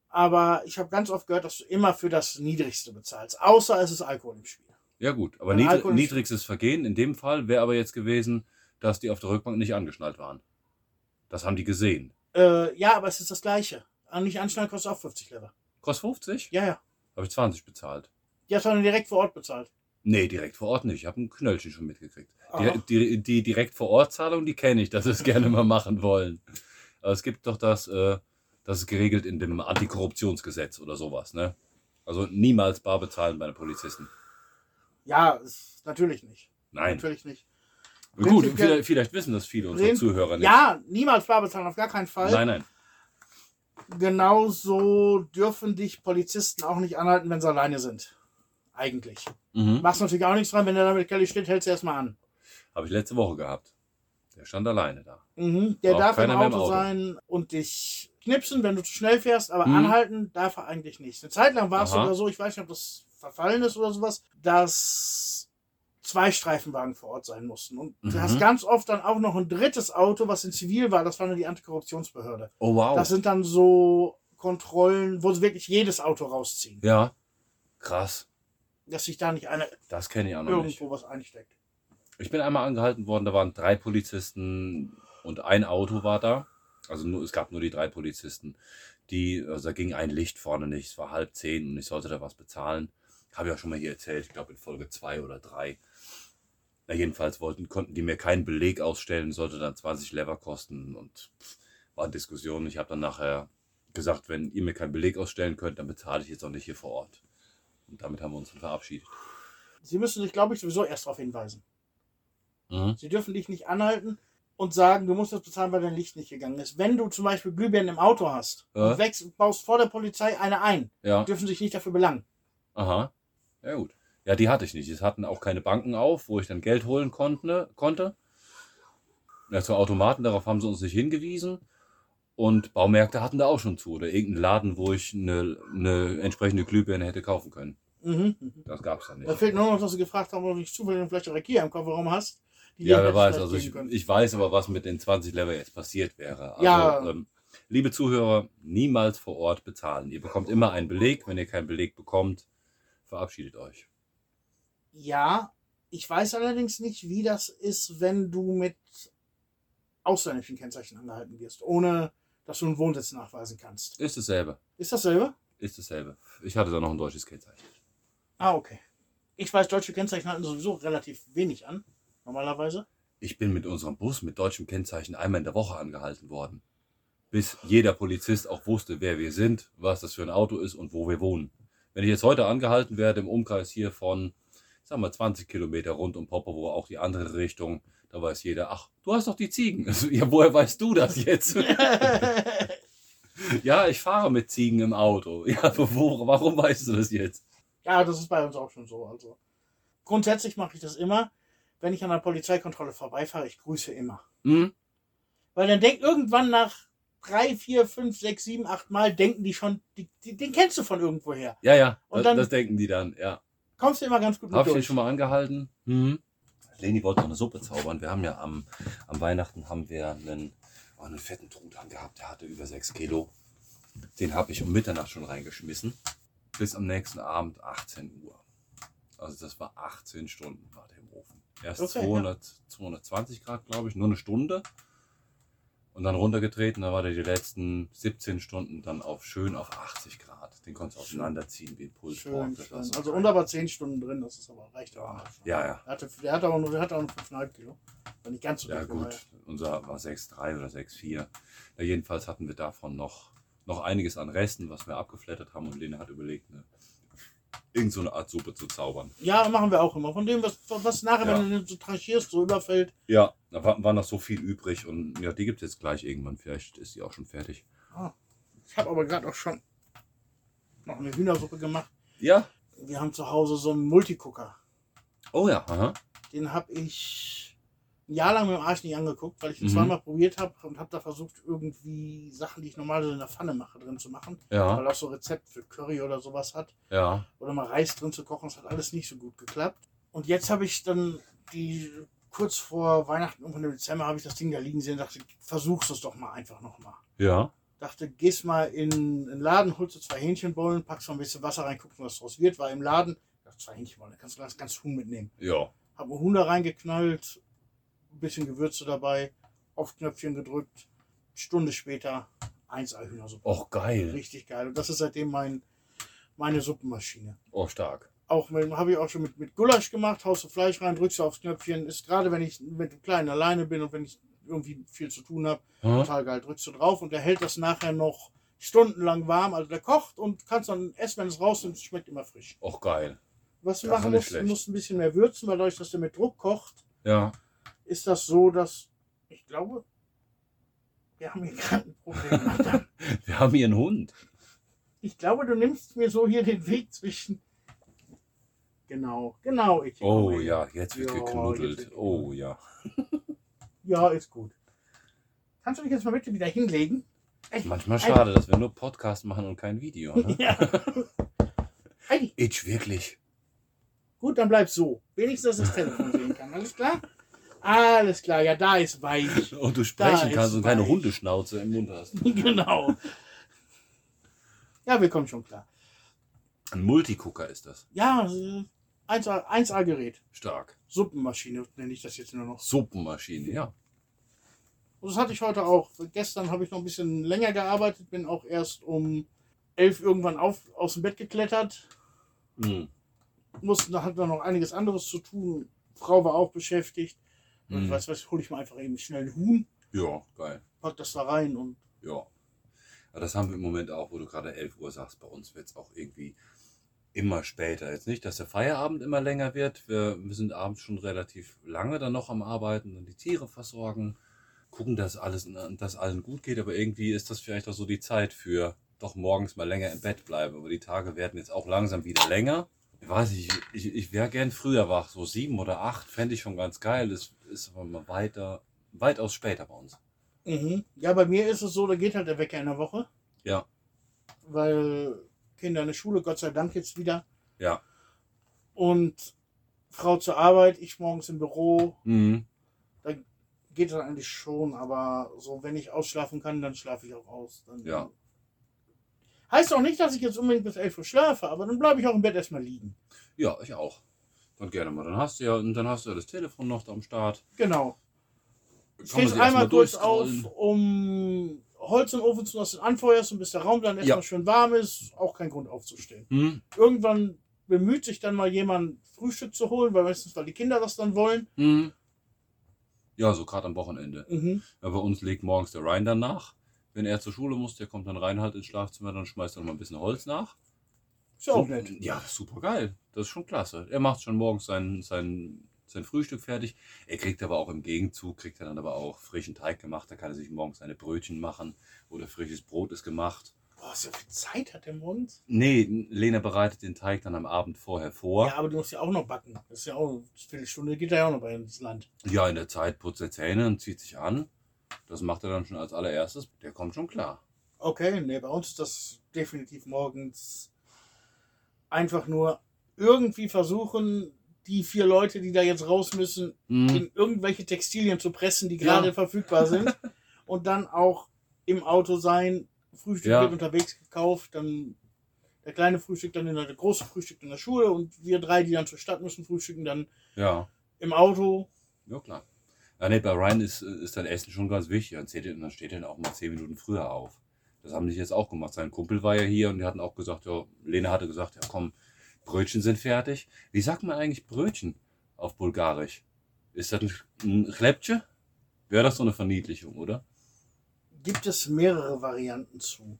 Aber ich habe ganz oft gehört, dass du immer für das Niedrigste bezahlst, außer es ist Alkohol im Spiel. Ja gut, aber niedrig, niedrigstes Vergehen in dem Fall wäre aber jetzt gewesen, dass die auf der Rückbank nicht angeschnallt waren. Das haben die gesehen. Äh, ja, aber es ist das Gleiche. An- Nicht anschnallen kostet auch 50 Lever. Kostet 50? Ja, ja. Habe ich 20 bezahlt. Du dann direkt vor Ort bezahlt. Nee, direkt vor Ort nicht. Ich habe ein Knöllchen schon mitgekriegt. Die, die, die direkt vor Ort Zahlung, die kenne ich, dass sie es gerne mal machen wollen. Aber es gibt doch das, äh, das ist geregelt in dem Antikorruptionsgesetz oder sowas, ne? Also niemals bar bezahlen bei den Polizisten. Ja, ist, natürlich nicht. Nein. Natürlich nicht. Gut, vielleicht, vielleicht wissen das viele unserer Zuhörer nicht. Ja, niemals bar bezahlen, auf gar keinen Fall. Nein, nein. Genauso dürfen dich Polizisten auch nicht anhalten, wenn sie alleine sind. Eigentlich. Mhm. Machst natürlich auch nichts dran, wenn der da mit Kelly steht, hältst du erstmal an. Habe ich letzte Woche gehabt. Der stand alleine da. Mhm. Der darf im Auto, Auto. sein und dich knipsen, wenn du zu schnell fährst, aber Mhm. anhalten darf er eigentlich nicht. Eine Zeit lang war es sogar so, ich weiß nicht, ob das verfallen ist oder sowas, dass zwei Streifenwagen vor Ort sein mussten. Und du Mhm. hast ganz oft dann auch noch ein drittes Auto, was in Zivil war, das war dann die Antikorruptionsbehörde. Oh wow. Das sind dann so Kontrollen, wo sie wirklich jedes Auto rausziehen. ja. Krass. Dass sich da nicht einer Das kenne ich auch noch nicht. irgendwo was einsteckt. Ich bin einmal angehalten worden, da waren drei Polizisten und ein Auto war da. Also nur, es gab nur die drei Polizisten. Die, also da ging ein Licht vorne nicht, es war halb zehn und ich sollte da was bezahlen. Habe ich auch schon mal hier erzählt, ich glaube in Folge zwei oder drei. Na, jedenfalls wollten, konnten die mir keinen Beleg ausstellen, sollte dann 20 Lever kosten und pff, war eine Diskussion. Ich habe dann nachher gesagt, wenn ihr mir keinen Beleg ausstellen könnt, dann bezahle ich jetzt auch nicht hier vor Ort. Und damit haben wir uns verabschiedet. Sie müssen sich, glaube ich, sowieso erst darauf hinweisen. Mhm. Sie dürfen dich nicht anhalten und sagen, du musst das bezahlen, weil dein Licht nicht gegangen ist. Wenn du zum Beispiel Glühbirnen im Auto hast Ja. und wächst, baust vor der Polizei eine ein, Ja. dürfen sich nicht dafür belangen. Aha. Ja gut. Ja, die hatte ich nicht. Es hatten auch keine Banken auf, wo ich dann Geld holen konnte. konnte. Ja, zu Automaten, darauf haben sie uns nicht hingewiesen. Und Baumärkte hatten da auch schon zu. Oder irgendein Laden, wo ich eine, eine entsprechende Glühbirne hätte kaufen können. Mhm. Das gab es dann Da nicht. fehlt nur noch, dass sie gefragt haben, ob du nicht zufällig vielleicht eine Rekia im Kofferraum hast. Ja, wer weiß. Also ich, ich weiß aber, was mit den 20 Lever jetzt passiert wäre. Also, Ja. ähm, liebe Zuhörer, niemals vor Ort bezahlen. Ihr bekommt immer einen Beleg. Wenn ihr keinen Beleg bekommt, verabschiedet euch. Ja, ich weiß allerdings nicht, wie das ist, wenn du mit ausländischen Kennzeichen angehalten wirst, ohne dass du einen Wohnsitz nachweisen kannst. Ist dasselbe. Ist dasselbe? Ist dasselbe. Ich hatte da noch ein deutsches Kennzeichen. Ah, okay. Ich weiß, deutsche Kennzeichen halten sowieso relativ wenig an, normalerweise. Ich bin mit unserem Bus mit deutschem Kennzeichen einmal in der Woche angehalten worden. Bis jeder Polizist auch wusste, wer wir sind, was das für ein Auto ist und wo wir wohnen. Wenn ich jetzt heute angehalten werde im Umkreis hier von, sagen wir 20 Kilometer rund um Popovo, auch die andere Richtung, da weiß jeder, ach, du hast doch die Ziegen. Also, ja, woher weißt du das jetzt? ja, ich fahre mit Ziegen im Auto. Ja, aber wo, warum weißt du das jetzt? ja, das ist bei uns auch schon so. Also grundsätzlich mache ich das immer, wenn ich an der Polizeikontrolle vorbeifahre, ich grüße immer. Hm? Weil dann denkt irgendwann nach drei, vier, fünf, sechs, sieben, acht Mal denken die schon, die, die, den kennst du von irgendwoher. Ja, ja, Und das, dann- das denken die dann, ja. Kommst du immer ganz gut mit Hab ich den durch. schon mal angehalten? Mhm. Leni wollte noch eine Suppe zaubern. Wir haben ja am, am Weihnachten haben wir einen, oh, einen fetten Truthahn gehabt, der hatte über 6 Kilo. Den habe ich um Mitternacht schon reingeschmissen. Bis am nächsten Abend 18 Uhr. Also das war 18 Stunden war der. Erst Okay, 200, 220 Grad, glaube ich, nur eine Stunde. Und dann runtergetreten, dann war der die letzten 17 Stunden dann auf schön auf 80 Grad. Den konntest du auseinanderziehen wie ein Pulsbock. Schön, Also aber zehn Stunden drin, das ist aber reicht auch. schon. Ja, ja. Der, hatte, der hat auch nur, der hat auch nur 5,5 Kilo. War nicht ganz so Ja gut, unser war 6,3 oder 6,4. Ja, jedenfalls hatten wir davon noch, noch einiges an Resten, was wir abgeflattert haben. Und Lene hat überlegt, eine, irgend so eine Art Suppe zu zaubern. Ja, machen wir auch immer. Von dem, was, was nachher, Ja. wenn du den so tranchierst, so überfällt. Ja, da war, war noch so viel übrig. Und ja, die gibt es jetzt gleich irgendwann. Vielleicht ist die auch schon fertig. Ah, ich habe aber gerade auch schon noch eine Hühnersuppe gemacht. Ja? Wir haben zu Hause so einen Multicooker. Oh ja, aha. Den habe ich ein Jahr lang mit dem Arsch nicht angeguckt, weil ich ihn Mhm. zweimal probiert habe und habe da versucht, irgendwie Sachen, die ich normalerweise in der Pfanne mache, drin zu machen. Ja, Weil auch so Rezept für Curry oder sowas hat. ja. Oder mal Reis drin zu kochen. Das hat alles nicht so gut geklappt. Und jetzt habe ich dann die kurz vor Weihnachten, irgendwann im Dezember, habe ich das Ding da liegen sehen und dachte, versuch's es doch mal einfach nochmal. Ja. Dachte, gehst mal in in den Laden, holst du zwei Hähnchenbollen, packst mal ein bisschen Wasser rein, guckst, was draus wird. War im Laden, dachte, zwei Hähnchenbollen, da kannst du das ganze Huhn mitnehmen. Ja. Hab ein Huhn da reingeknallt, ein bisschen Gewürze dabei, auf Knöpfchen gedrückt. Stunde später 1 Hühnersuppe. Och, geil. Richtig geil. Und das ist seitdem mein, meine Suppenmaschine. Oh, stark. Auch habe ich auch schon mit, mit Gulasch gemacht, haust du Fleisch rein, drückst du aufs Knöpfchen. Ist gerade, wenn ich mit dem Kleinen alleine bin und wenn ich irgendwie viel zu tun habe, Hm? total geil. Drückst du drauf und der hält das nachher noch stundenlang warm. Also der kocht und kannst dann essen, wenn es rausnimmst, schmeckt immer frisch. Och, geil. Was du Das ist machen musst, du musst ein bisschen mehr würzen, weil dadurch, dass der mit Druck kocht, Ja. Ist das so, dass ich glaube, wir haben hier gerade ein Problem. Madame. Wir haben hier einen Hund. Ich glaube, du nimmst mir so hier den Weg zwischen. Genau, genau. Ich Oh ja, jetzt wird Ja, jetzt geknuddelt. wird Oh ja. Ja, ist gut. Kannst du dich jetzt mal bitte wieder hinlegen? Echt? Manchmal schade, dass wir nur Podcast machen und kein Video. Ne? Ja. Ich wirklich. gut, dann bleib so. Wenigstens, dass ich das Telefon sehen kann. Alles klar? Alles klar, ja, da ist weich. Und du Da sprechen kannst und keine weich. Hundeschnauze im Mund hast. genau. Ja, wir kommen schon klar. Ein Multicooker ist das. Ja, äh, 1A, 1A Gerät. Stark. Suppenmaschine nenne ich das jetzt nur noch. Suppenmaschine, ja. Und das hatte ich heute auch. Gestern habe ich noch ein bisschen länger gearbeitet, bin auch erst um 11 irgendwann auf, aus dem Bett geklettert. Mhm. Musste, hatte noch einiges anderes zu tun. Frau war auch beschäftigt. Und Mhm. weißt du was, hole ich mal einfach eben schnell ein Huhn, Ja, geil. pack das da rein und Ja. Aber das haben wir im Moment auch, wo du gerade 11 Uhr sagst. Bei uns wird es auch irgendwie immer später. Jetzt nicht, dass der Feierabend immer länger wird. Wir, wir sind abends schon relativ lange dann noch am Arbeiten und die Tiere versorgen. Gucken, dass alles, dass allen gut geht. Aber irgendwie ist das vielleicht auch so die Zeit für doch morgens mal länger im Bett bleiben. Aber die Tage werden jetzt auch langsam wieder länger. Ich weiß nicht, ich, ich wäre gern früher wach. So sieben oder acht fände ich schon ganz geil. Das ist aber mal weiter, weitaus später bei uns. Mhm. Ja, bei mir ist es so, da geht halt der Wecker in der Woche, Ja, weil Kinder in der Schule, Gott sei Dank jetzt wieder. ja. Und Frau zur Arbeit, ich morgens im Büro, Mhm. geht das eigentlich schon, aber so, wenn ich ausschlafen kann, dann schlafe ich auch aus. Dann Ja. Heißt auch nicht, dass ich jetzt unbedingt bis 11 Uhr schlafe, aber dann bleibe ich auch im Bett erstmal liegen. Ja, ich auch. Dann gerne mal. Dann hast du ja, und dann hast du ja das Telefon noch am Start. Genau. Kann Stehst einmal kurz auf, um Holz den Ofen zu lassen, anfeuerst und bis der Raum dann erstmal Ja. schön warm ist, auch kein Grund aufzustehen. Hm? Irgendwann bemüht sich dann mal jemand, Frühstück zu holen, weil meistens, weil die Kinder das dann wollen. Hm? Ja, so gerade am Wochenende. Mhm. Ja, bei uns legt morgens der Ryan dann nach. Wenn er zur Schule muss, der kommt dann rein halt ins Schlafzimmer, dann schmeißt er noch mal ein bisschen Holz nach. Ist ja auch So- nett. Ja, super geil. Das ist schon klasse. Er macht schon morgens sein, sein, sein Frühstück fertig. Er kriegt aber auch im Gegenzug, kriegt er dann aber auch frischen Teig gemacht. Da kann er sich morgens seine Brötchen machen oder frisches Brot ist gemacht. Boah, so viel Zeit hat der morgens. Nee, Lena bereitet den Teig dann am Abend vorher vor. Ja, aber du musst ja auch noch backen. Das ist ja auch eine Viertelstunde, geht ja auch noch bei ins Land. Ja, in der Zeit putzt er Zähne und zieht sich an. Das macht er dann schon als allererstes. Der kommt schon klar. Okay, nee, bei uns ist das definitiv morgens einfach nur irgendwie versuchen, die vier Leute, die da jetzt raus müssen, Mhm. in irgendwelche Textilien zu pressen, die Ja. gerade verfügbar sind. und dann auch im Auto sein. Frühstück Ja. wird unterwegs gekauft, dann der kleine Frühstück, dann in der, der große Frühstück in der Schule und wir drei, die dann zur Stadt müssen, frühstücken dann Ja, im Auto. ja klar. Ja, nee, bei Ryan ist, ist dann Essen schon ganz wichtig. Dann, er, dann steht er dann auch mal zehn Minuten früher auf. Das haben die jetzt auch gemacht. Sein Kumpel war ja hier und die hatten auch gesagt, ja, Lena hatte gesagt, ja komm, Brötchen sind fertig. Wie sagt man eigentlich Brötchen auf Bulgarisch? Ist das ein, ein Chlepche? Wäre das so eine Verniedlichung, oder? gibt es mehrere Varianten zu.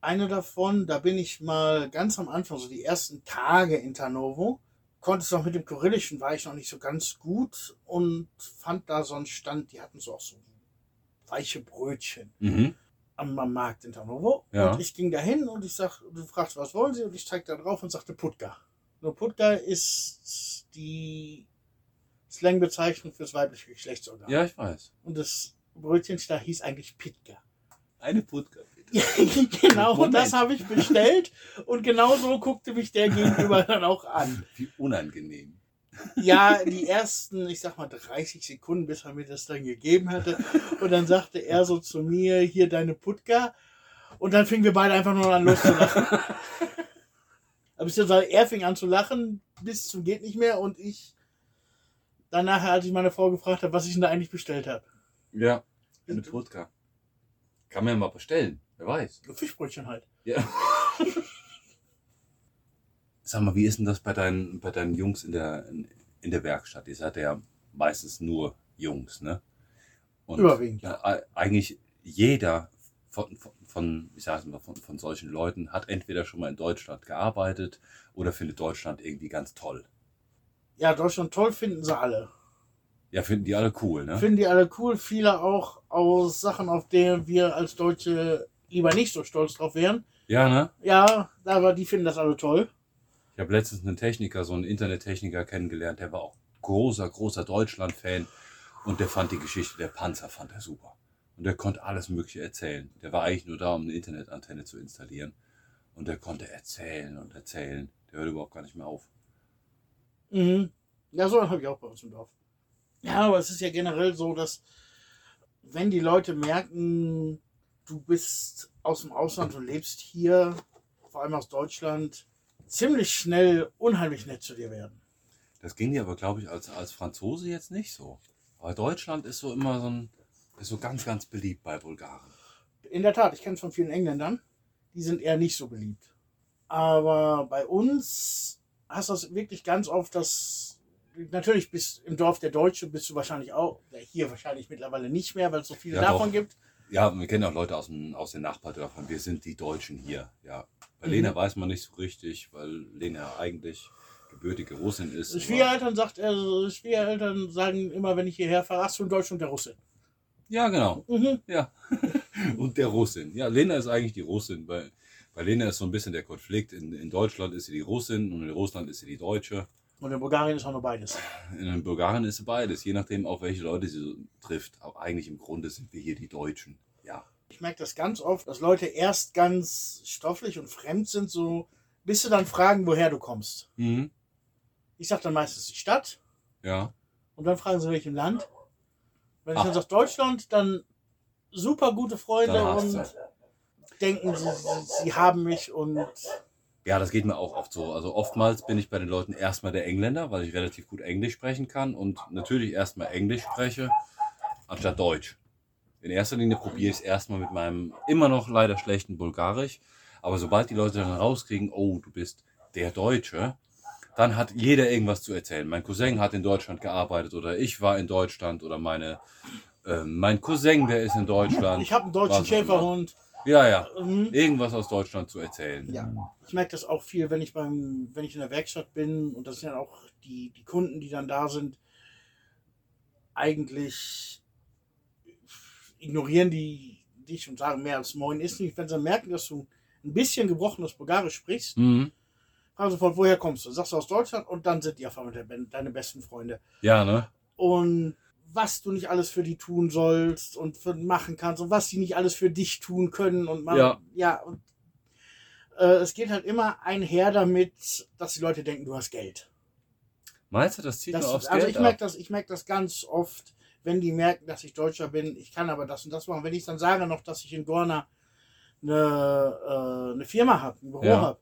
Eine davon, da bin ich mal ganz am Anfang, so die ersten Tage in Tarnovo, konnte es noch mit dem Kyrillischen, war ich noch nicht so ganz gut und fand da so einen Stand, die hatten so auch so weiche Brötchen Mhm. am, am Markt in Tarnovo. Ja. Und ich ging da hin und ich sag, du fragst, was wollen sie? Und ich zeig da drauf und sagte Putka. Nur Putka ist die Slangbezeichnung fürs weibliche Geschlechtsorgan. Ja, ich weiß. Und das Brötchen da hieß eigentlich Pitka. Eine Putka. genau, und Moment. das habe ich bestellt. Und genau so guckte mich der Gegenüber dann auch an. Wie unangenehm. Ja, die ersten, ich sag mal, 30 Sekunden, bis er mir das dann gegeben hatte. Und dann sagte er so zu mir, hier deine Putka. Und dann fingen wir beide einfach nur an loszulachen. Aber er fing an zu lachen, bis zum geht nicht mehr. Und ich dann nachher, als ich meine Frau gefragt habe, was ich denn da eigentlich bestellt habe. Ja, eine Putka. Kann man ja mal bestellen. Wer weiß. Fischbrötchen halt. Ja. Sag mal, wie ist denn das bei deinen, bei deinen Jungs in der, in der Werkstatt? Ihr seid ja meistens nur Jungs, ne? Und Überwiegend, ja. e- Eigentlich jeder von, von, von ich sag mal, von, von solchen Leuten hat entweder schon mal in Deutschland gearbeitet oder findet Deutschland irgendwie ganz toll. Ja, Deutschland toll finden sie alle. Ja, finden die alle cool, ne? Finden die alle cool. Viele auch aus Sachen, auf denen wir als Deutsche lieber nicht so stolz drauf wären. Ja, ne? Ja, aber die finden das alle toll. Ich habe letztens einen Techniker, so einen Internettechniker kennengelernt, der war auch großer, großer Deutschland-Fan und der fand die Geschichte der Panzer, fand er super. Und der konnte alles Mögliche erzählen. Der war eigentlich nur da, um eine Internetantenne zu installieren. Und der konnte erzählen und erzählen. Der hört überhaupt gar nicht mehr auf. Mhm. Ja, so habe ich auch bei uns im Dorf. Ja, aber es ist ja generell so, dass wenn die Leute merken, du bist aus dem Ausland und lebst hier, vor allem aus Deutschland, ziemlich schnell unheimlich nett zu dir werden. Das ging dir aber, glaube ich, als, als Franzose jetzt nicht so. Aber Deutschland ist so immer so ein, ist so ganz, ganz beliebt bei Bulgaren. In der Tat, ich kenne es von vielen Engländern, die sind eher nicht so beliebt. Aber bei uns hast du das wirklich ganz oft, dass natürlich bist im Dorf der Deutsche, bist du wahrscheinlich auch, hier wahrscheinlich mittlerweile nicht mehr, weil es so viele Ja, davon doch. gibt. Ja, wir kennen auch Leute aus, dem, aus den Nachbardörfern. Wir sind die Deutschen hier. Ja. Bei Mhm. Lena weiß man nicht so richtig, weil Lena eigentlich gebürtige Russin ist. aber- Schwiegereltern sagt er, Schwiegereltern sagen immer, wenn ich hierher fahre, hast du in Deutschland der Russe. Ja, genau. Mhm. Ja. Und der Russin. Ja, Lena ist eigentlich die Russin. Bei, bei Lena ist so ein bisschen der Konflikt. In, in Deutschland ist sie die Russin und in Russland ist sie die Deutsche. Und in Bulgarien ist auch nur beides. In Bulgarien ist beides, je nachdem, auf welche Leute sie so trifft. Aber eigentlich im Grunde sind wir hier die Deutschen. Ja. Ich merke das ganz oft, dass Leute erst ganz stofflich und fremd sind, so bis sie dann fragen, woher du kommst. Mhm. Ich sage dann meistens die Stadt Ja. und dann fragen sie, welchem Land. Wenn ich dann sage Deutschland, dann super gute Freunde Dann und denken, sie, sie haben mich und Ja, das geht mir auch oft so. Also oftmals bin ich bei den Leuten erstmal der Engländer, weil ich relativ gut Englisch sprechen kann und natürlich erstmal Englisch spreche, anstatt Deutsch. In erster Linie probiere ich es erstmal mit meinem immer noch leider schlechten Bulgarisch. Aber sobald die Leute dann rauskriegen, oh, du bist der Deutsche, dann hat jeder irgendwas zu erzählen. Mein Cousin hat in Deutschland gearbeitet oder ich war in Deutschland oder meine, äh, mein Cousin, der ist in Deutschland. ich habe einen deutschen. Schäferhund. Ja, ja. Mhm. Irgendwas aus Deutschland zu erzählen. Ja, ich merke das auch viel, wenn ich beim, wenn ich in der Werkstatt bin und das sind ja auch die, die Kunden, die dann da sind, eigentlich ignorieren die dich und sagen mehr als Moin ist nicht. Wenn sie merken, dass du ein bisschen gebrochenes Bulgarisch sprichst, Mhm. fragen sofort, woher kommst du? Sagst du aus Deutschland und dann sind die auf einmal deine besten Freunde. Ja, ne? Und was du nicht alles für die tun sollst und für, machen kannst und was die nicht alles für dich tun können und man, Ja. ja und äh, es geht halt immer einher damit, dass die Leute denken, du hast Geld. Meinst du, das zieht Das, nur aufs also Geld ich merke das, ich merke das ganz oft, wenn die merken, dass ich Deutscher bin, ich kann aber das und das machen. Wenn ich dann sage noch, dass ich in Gorna eine, äh, eine Firma habe, ein Büro Ja. habe,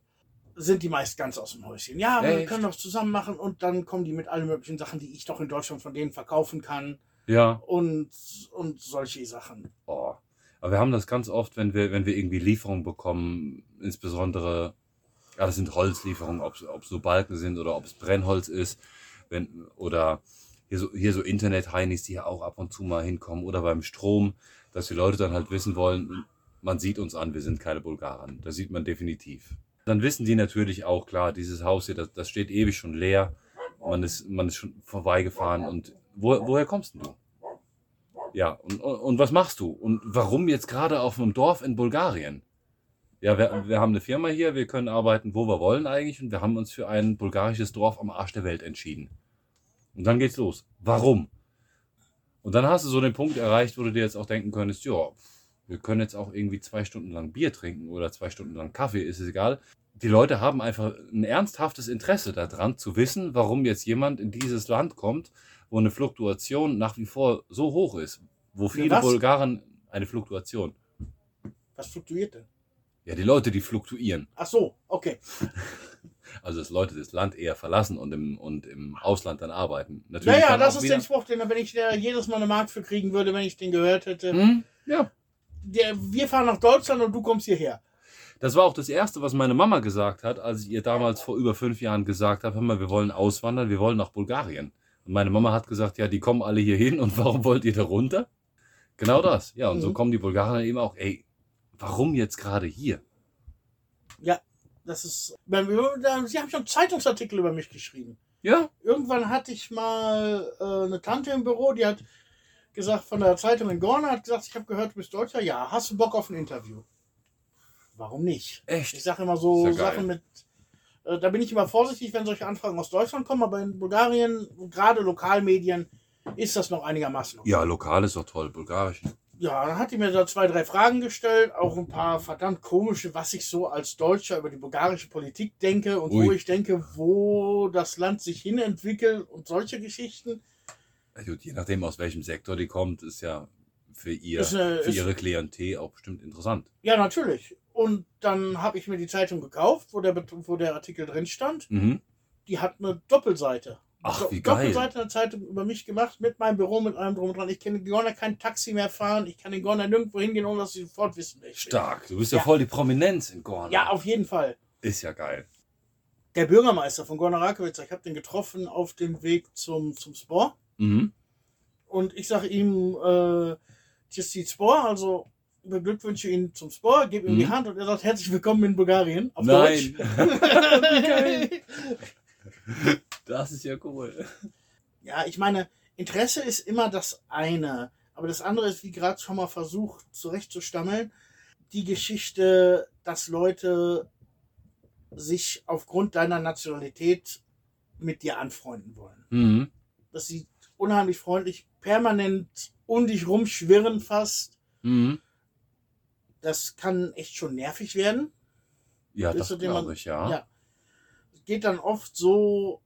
sind die meist ganz aus dem Häuschen. Ja, aber wir können das zusammen machen und dann kommen die mit allen möglichen Sachen, die ich doch in Deutschland von denen verkaufen kann Ja. und, und solche Sachen. Oh. Aber wir haben das ganz oft, wenn wir, wenn wir irgendwie Lieferungen bekommen, insbesondere, ja, das sind Holzlieferungen, ob es so Balken sind oder ob es Brennholz ist, wenn, oder hier so, hier so Internet-Heinis, die hier auch ab und zu mal hinkommen, oder beim Strom, dass die Leute dann halt wissen wollen, man sieht uns an, wir sind keine Bulgaren. Das sieht man definitiv. Dann wissen die natürlich auch, klar, dieses Haus hier, das, das steht ewig schon leer. Man ist, man ist schon vorbeigefahren und wo, woher kommst du? Ja, und, und, und was machst du? Und warum jetzt gerade auf einem Dorf in Bulgarien? Ja, wir, wir haben eine Firma hier, wir können arbeiten, wo wir wollen eigentlich und wir haben uns für ein bulgarisches Dorf am Arsch der Welt entschieden. Und dann geht's los. Warum? Und dann hast du so den Punkt erreicht, wo du dir jetzt auch denken könntest, ja, wir können jetzt auch irgendwie zwei Stunden lang Bier trinken oder zwei Stunden lang Kaffee, ist es egal. Die Leute haben einfach ein ernsthaftes Interesse daran zu wissen, warum jetzt jemand in dieses Land kommt, wo eine Fluktuation nach wie vor so hoch ist, wo viele was? Bulgaren eine Fluktuation. Was fluktuiert denn? Ja, die Leute, die fluktuieren. Ach so, okay. Also dass Leute das Land eher verlassen und im, und im Ausland dann arbeiten. Natürlich ja, dann das ist wieder- der Spruch, den wenn ich der jedes Mal eine Mark für kriegen würde, wenn ich den gehört hätte. Hm? Ja. Der, wir fahren nach Deutschland und du kommst hierher. Das war auch das Erste, was meine Mama gesagt hat, als ich ihr damals vor über fünf Jahren gesagt habe, hör mal, wir wollen auswandern, wir wollen nach Bulgarien. Und meine Mama hat gesagt, ja, die kommen alle hier hin und warum wollt ihr da runter? Genau das. Ja, und so Mhm. kommen die Bulgaren eben auch, ey, warum jetzt gerade hier? Das ist. Sie haben schon Zeitungsartikel über mich geschrieben. Ja, Irgendwann hatte ich mal äh, eine Tante im Büro, die hat gesagt, von der Zeitung in Gorna, hat gesagt, ich habe gehört, du bist Deutscher. Ja, hast du Bock auf ein Interview? Warum nicht? Ich echt. sage immer so ja. Sachen mit. Äh, da bin ich immer vorsichtig, wenn solche Anfragen aus Deutschland kommen, aber in Bulgarien, gerade Lokalmedien, ist das noch einigermaßen. okay. Ja, lokal ist doch toll, bulgarisch. Ja, dann hat die mir da zwei, drei Fragen gestellt, auch ein paar verdammt komische, was ich so als Deutscher über die bulgarische Politik denke und wo Ui. ich denke, wo das Land sich hinentwickelt und solche Geschichten. Gut, je nachdem, aus welchem Sektor die kommt, ist ja für, ihr, Ist eine- für ihre Klientel auch bestimmt interessant. Ja, natürlich. Und dann habe ich mir die Zeitung gekauft, wo der, wo der Artikel drin stand. Mhm. Die hat eine Doppelseite. Ach, wie geil. Doppelseite eine Zeitung über mich gemacht, mit meinem Büro, mit allem drum und dran. Ich kann in Gorna kein Taxi mehr fahren. Ich kann in Gorna nirgendwo hingehen, ohne dass sie sofort wissen, wer ich bin. Stark. Du bist ja, Ja. voll die Prominenz in Gorn. Ja, auf jeden Fall. Ist ja geil. Der Bürgermeister von Gorna Rakowitz, ich habe den getroffen auf dem Weg zum, zum Spor. Mhm. Und ich sage ihm, äh, die Spor, also beglückwünsche ihn zum Spor, gebe ihm Mhm. die Hand und er sagt, herzlich willkommen in Bulgarien. Auf Nein. Deutsch. Das ist ja cool. ja, ich meine, Interesse ist immer das eine. Aber das andere ist, wie gerade schon mal versucht zurechtzustammeln, die Geschichte, dass Leute sich aufgrund deiner Nationalität mit dir anfreunden wollen. Mhm. Dass sie unheimlich freundlich permanent um dich rumschwirren fast. Mhm. Das kann echt schon nervig werden. Ja, das glaube ich, ja. Ja. Geht dann oft so,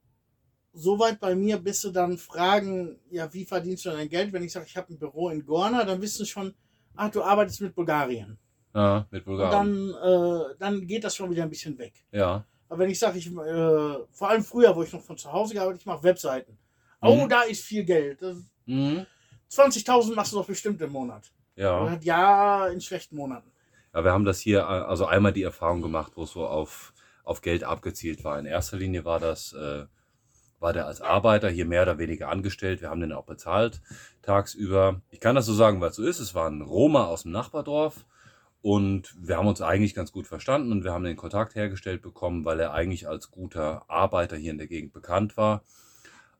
so weit bei mir, bis sie dann fragen, ja, wie verdienst du dein Geld? Wenn ich sage, ich habe ein Büro in Gorna, dann wissen sie schon, ach, du arbeitest mit Bulgarien. Ja, mit Und Bulgarien. dann, äh, dann geht das schon wieder ein bisschen weg. Ja. Aber wenn ich sage, ich, äh, vor allem früher, wo ich noch von zu Hause gearbeitet, ich mache Webseiten. Oh, Mhm. da ist viel Geld. Mhm. 20.000 machst du doch bestimmt im Monat. Ja. Ja. ja, in schlechten Monaten. ja, wir haben das hier, äh, also einmal die Erfahrung gemacht, wo es so auf, auf Geld abgezielt war. In erster Linie war das, äh, war der als Arbeiter hier mehr oder weniger angestellt. Wir haben den auch bezahlt tagsüber. Ich kann das so sagen, weil es so ist. Es war ein Roma aus dem Nachbardorf. Und wir haben uns eigentlich ganz gut verstanden und wir haben den Kontakt hergestellt bekommen, weil er eigentlich als guter Arbeiter hier in der Gegend bekannt war.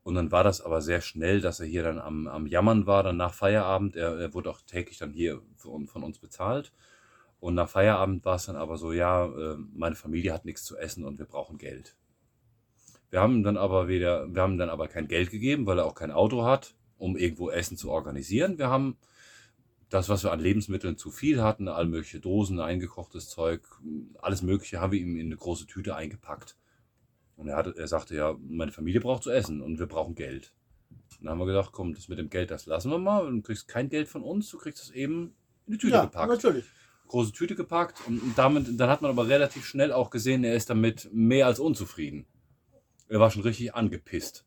Und dann war das aber sehr schnell, dass er hier dann am, am Jammern war, dann nach Feierabend. Er, er wurde auch täglich dann hier von, von uns bezahlt. Und nach Feierabend war es dann aber so, ja, äh, meine Familie hat nichts zu essen und wir brauchen Geld. Wir haben dann aber wieder, wir haben dann aber kein Geld gegeben, weil er auch kein Auto hat. um irgendwo Essen zu organisieren. Wir haben das, was wir an Lebensmitteln zu viel hatten, all mögliche Dosen, eingekochtes Zeug, alles Mögliche, haben wir ihm in eine große Tüte eingepackt. Und er, hatte, er sagte ja, meine Familie braucht zu essen und wir brauchen Geld. Und dann haben wir gedacht, komm, das mit dem Geld, das lassen wir mal. Du kriegst kein Geld von uns, du kriegst es eben in die Tüte Ja, gepackt. natürlich. Große Tüte gepackt und damit, dann hat man aber relativ schnell auch gesehen, er ist damit mehr als unzufrieden. Er war schon richtig angepisst.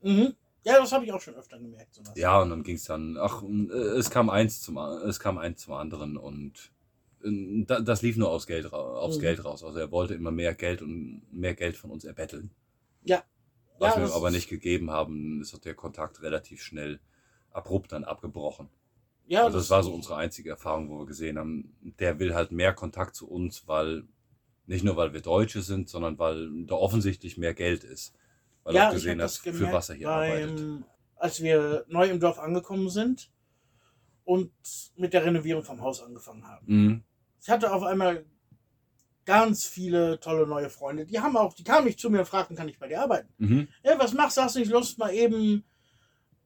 Mhm. Ja, das habe ich auch schon öfter gemerkt. Sowas. Ja, und dann ging es dann, ach, äh, es kam eins zum, es kam eins zum anderen und das lief nur aufs Geld, aufs Mhm. Geld raus. Also er wollte immer mehr Geld und mehr Geld von uns erbetteln. Ja. Was Ja, wir ihm das aber nicht gegeben haben, ist der Kontakt relativ schnell abrupt dann abgebrochen. Ja, also das war so unsere einzige Erfahrung, wo wir gesehen haben, der will halt mehr Kontakt zu uns, weil nicht nur weil wir Deutsche sind, sondern weil da offensichtlich mehr Geld ist. Weil er ja, auch gesehen das für was er hier arbeitet. beim, Als wir neu im Dorf angekommen sind und mit der Renovierung vom Haus angefangen haben. Mhm. Ich hatte auf einmal ganz viele tolle neue Freunde. Die haben auch, die kamen nicht zu mir und fragten, kann ich bei dir arbeiten? Mhm. Hey, was machst du? Hast du nicht Lust, mal eben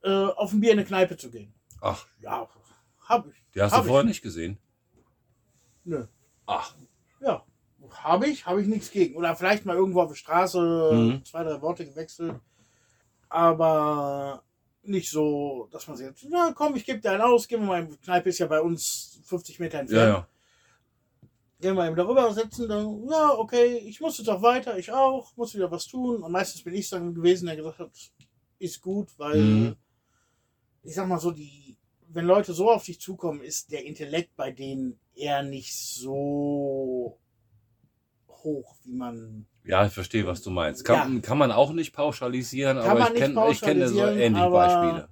äh, auf ein Bier in eine Kneipe zu gehen? Ach, Ja, habe ich. die hast Hab du ich. vorher nicht gesehen. Nö. Ach, Ja, habe ich, habe ich nichts gegen. Oder vielleicht mal irgendwo auf der Straße Mhm. zwei, drei Worte gewechselt. Aber nicht so, dass man sagt, na komm, ich gebe dir einen aus, gehen wir mal, die Kneipe ist ja bei uns 50 Meter ja, entfernt. ja. Gehen wir eben darüber setzen, dann, ja, okay, ich muss jetzt auch weiter, ich auch, muss wieder was tun. Und meistens bin ich dann gewesen, der gesagt hat, ist gut, weil Mhm. ich sag mal so, die, wenn Leute so auf dich zukommen, ist der Intellekt bei denen eher nicht so hoch, wie man. Ja, ich verstehe, was du meinst. Kann, kann man auch nicht pauschalisieren, Kann aber ich kenne kenn so ähnliche Beispiele.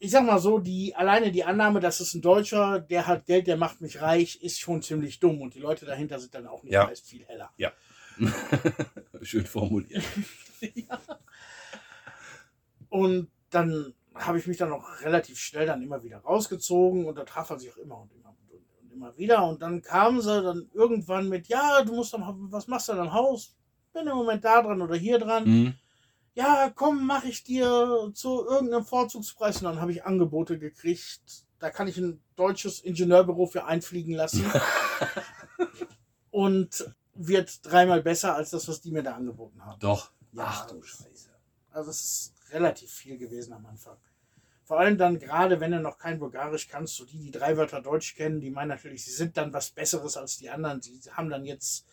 Ich sag mal so, die alleine die Annahme, dass es ein Deutscher, der hat Geld, der macht mich reich, ist schon ziemlich dumm. Und die Leute dahinter sind dann auch nicht Ja. meist viel heller. Schön formuliert. Und dann habe ich mich dann auch relativ schnell dann immer wieder rausgezogen und da traf er sich auch immer und immer und, immer wieder. Und dann kamen sie dann irgendwann mit, ja, du musst am, was machst du denn am Haus? Bin im Moment da dran oder hier dran. Mhm. Ja, komm, mach ich dir zu irgendeinem Vorzugspreis. Und dann habe ich Angebote gekriegt. Da kann ich ein deutsches Ingenieurbüro für einfliegen lassen. und wird dreimal besser als das, was die mir da angeboten haben. Doch. Ja, Ach du Scheiße. Also es ist relativ viel gewesen am Anfang. Vor allem dann gerade, wenn du noch kein Bulgarisch kannst, so die, die drei Wörter Deutsch kennen, die meinen natürlich, sie sind dann was Besseres als die anderen. Sie haben dann jetzt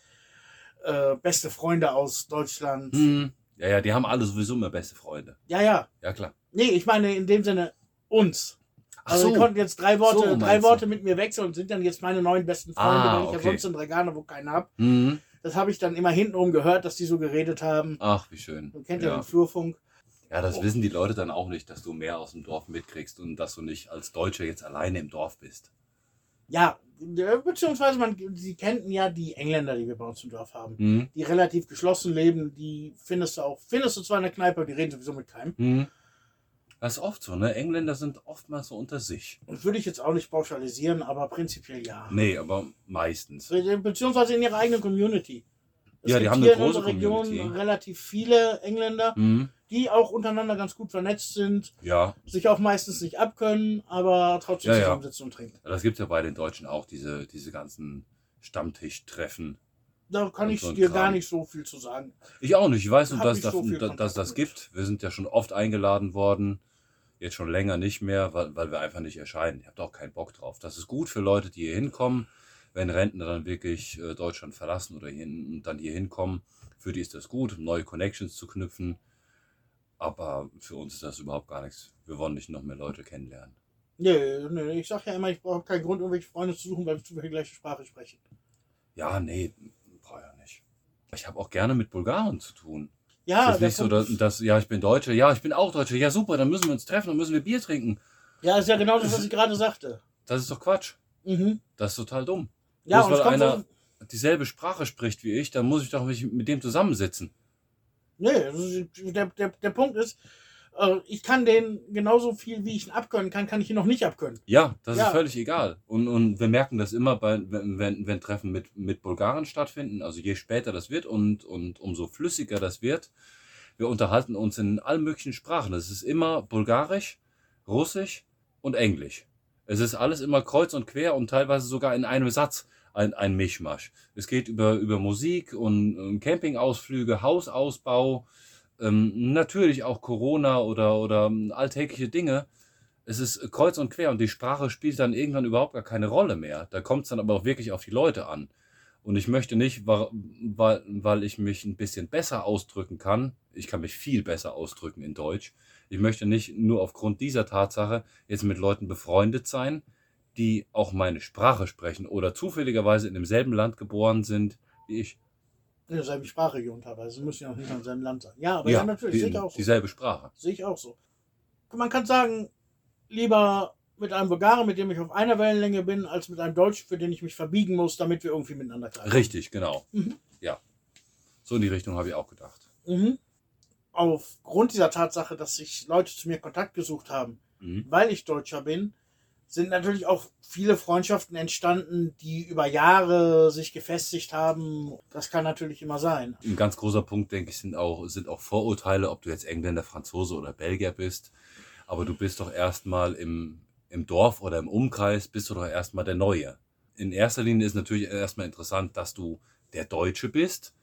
äh, beste Freunde aus Deutschland. Mhm. Ja, ja, die haben alle sowieso immer beste Freunde. Ja, ja. Ja, klar. Nee, ich meine in dem Sinne uns. Ach Also so. die konnten jetzt drei Worte, So drei du. Worte mit mir wechseln und sind dann jetzt meine neuen besten Freunde, Ah, wenn ich ja okay. sonst in Regane, wo keinen hab. Mhm. Das habe ich dann immer hintenrum gehört, dass die so geredet haben. Ach, wie schön. Man kennt ja, ja. den Flurfunk. ja, das wissen die Leute dann auch nicht, dass du mehr aus dem Dorf mitkriegst und dass du nicht als Deutscher jetzt alleine im Dorf bist. Ja, äh, beziehungsweise man, sie kennten ja die Engländer, die wir bei uns im Dorf haben, Mhm. die relativ geschlossen leben, die findest du auch, findest du zwar in der Kneipe, aber die reden sowieso mit keinem. Mhm. Das ist oft so, ne? Engländer sind oftmals so unter sich. Und würde ich jetzt auch nicht pauschalisieren, aber prinzipiell ja. Nee, aber meistens. Beziehungsweise in ihrer eigenen Community. Es Ja, die haben eine in große unserer Region Community. relativ viele Engländer, Mhm. Die auch untereinander ganz gut vernetzt sind, Ja, sich auch meistens nicht abkönnen, aber trotzdem Ja, ja. zusammensitzen und trinken. das gibt es ja bei den Deutschen auch, diese, diese ganzen Stammtischtreffen. Da kann ich so dir Kram. gar nicht so viel zu sagen. Ich auch nicht. Ich weiß nur, dass, das, so dass, dass das gibt. Wir sind ja schon oft eingeladen worden. Jetzt schon länger nicht mehr, weil, weil wir einfach nicht erscheinen. Ihr habt auch keinen Bock drauf. Das ist gut für Leute, die hier hinkommen. Wenn Rentner dann wirklich äh, Deutschland verlassen oder hier, dann hier hinkommen, für die ist das gut, um neue Connections zu knüpfen. Aber für uns ist das überhaupt gar nichts. Wir wollen nicht noch mehr Leute kennenlernen. Nee, nee, ich sag ja immer, ich brauche keinen Grund, irgendwelche Freunde zu suchen, weil wir die gleiche Sprache sprechen. Ja, nee, brauche ja nicht. Ich habe auch gerne mit Bulgaren zu tun. Ja, ist nicht so, dass, dass, ja, ich bin Deutscher, ja, ich bin auch Deutscher, ja super, dann müssen wir uns treffen, dann müssen wir Bier trinken. ja, ist ja genau das, was ich gerade sagte. Das ist doch Quatsch. Mhm. Das ist total dumm. Ja, Bloß und weil einer so, dieselbe Sprache spricht wie ich, dann muss ich doch mich mit dem zusammensitzen. Nee, ist- der, der, der Punkt ist, äh, ich kann den genauso viel, wie ich ihn abkönnen kann, kann ich ihn noch nicht abkönnen. Ja, das Ja. ist völlig egal. Und, und wir merken das immer, bei, wenn, wenn, wenn Treffen mit, mit Bulgaren stattfinden. Also je später das wird und, und umso flüssiger das wird. Wir unterhalten uns in allen möglichen Sprachen. Es ist immer Bulgarisch, Russisch und Englisch. Es ist alles immer kreuz und quer und teilweise sogar in einem Satz ein, ein Mischmasch. Es geht über, über Musik und, und Campingausflüge, Hausausbau, ähm, natürlich auch Corona oder, oder alltägliche Dinge. Es ist kreuz und quer und die Sprache spielt dann irgendwann überhaupt gar keine Rolle mehr. Da kommt es dann aber auch wirklich auf die Leute an. Und ich möchte nicht, weil, weil, weil ich mich ein bisschen besser ausdrücken kann, ich kann mich viel besser ausdrücken in Deutsch, ich möchte nicht nur aufgrund dieser Tatsache jetzt mit Leuten befreundet sein, die auch meine Sprache sprechen oder zufälligerweise in demselben Land geboren sind wie ich. In derselben Sprachregion teilweise. Müssen ja auch nicht im selben Land sein. Ja, aber ja, natürlich. die, sehe ich auch so. dieselbe Sprache. Sehe ich auch so. Man kann sagen, lieber mit einem Bulgaren, mit dem ich auf einer Wellenlänge bin, als mit einem Deutschen, für den ich mich verbiegen muss, damit wir irgendwie miteinander klarkommen. Richtig, genau. Mhm. Ja. So in die Richtung habe ich auch gedacht. Mhm. Aufgrund dieser Tatsache, dass sich Leute zu mir Kontakt gesucht haben, Mhm. weil ich Deutscher bin, sind natürlich auch viele Freundschaften entstanden, die über Jahre sich gefestigt haben. Das kann natürlich immer sein. Ein ganz großer Punkt, denke ich, sind auch, sind auch Vorurteile, ob du jetzt Engländer, Franzose oder Belgier bist. Aber du bist doch erstmal im, im Dorf oder im Umkreis, bist du doch erstmal der Neue. In erster Linie ist natürlich erstmal interessant, dass du der Deutsche bist.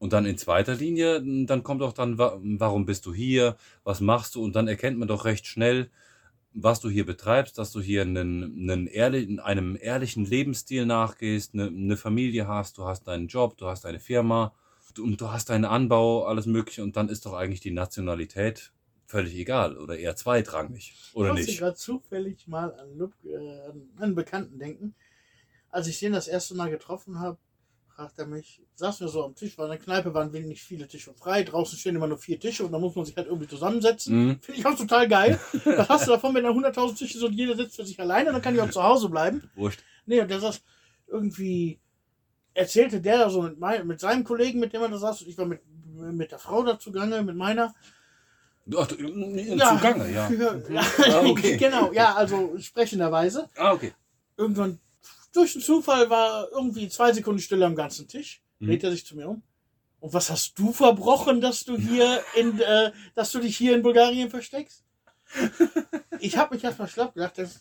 Und dann in zweiter Linie, dann kommt auch dann, wa- warum bist du hier, was machst du? Und dann erkennt man doch recht schnell, was du hier betreibst, dass du hier einen, einen ehrlichen, einem ehrlichen Lebensstil nachgehst, eine, eine Familie hast, du hast deinen Job, du hast deine Firma du- und du hast deinen Anbau, alles Mögliche. Und dann ist doch eigentlich die Nationalität völlig egal oder eher zweitrangig. Oder ich musste nicht? gerade zufällig mal an, Lup, äh, an einen Bekannten denken. Als ich den das erste Mal getroffen habe, fragt er mich, saßen wir so am Tisch, weil in der Kneipe waren wenig viele Tische frei, draußen stehen immer nur vier Tische und da muss man sich halt irgendwie zusammensetzen. Mhm. Finde ich auch total geil. Was hast du davon, wenn da 100.000 Tische sind und jeder sitzt für sich alleine, dann kann ich auch zu Hause bleiben. Wurscht. Nee, und der saß irgendwie, erzählte der da so mit, mein, mit seinem Kollegen, mit dem er da saß, und ich war mit, mit der Frau da zugange, mit meiner. Ach, du- Zugange, ja. ja. Ah, okay. genau, ja, also sprechenderweise. Ah, okay. Irgendwann, durch den Zufall, war irgendwie zwei Sekunden Stille am ganzen Tisch. Mhm. Dreht er sich zu mir um. Und was hast du verbrochen, dass du hier in, äh, dass du dich hier in Bulgarien versteckst? Ich habe mich erstmal schlapp gedacht. Das,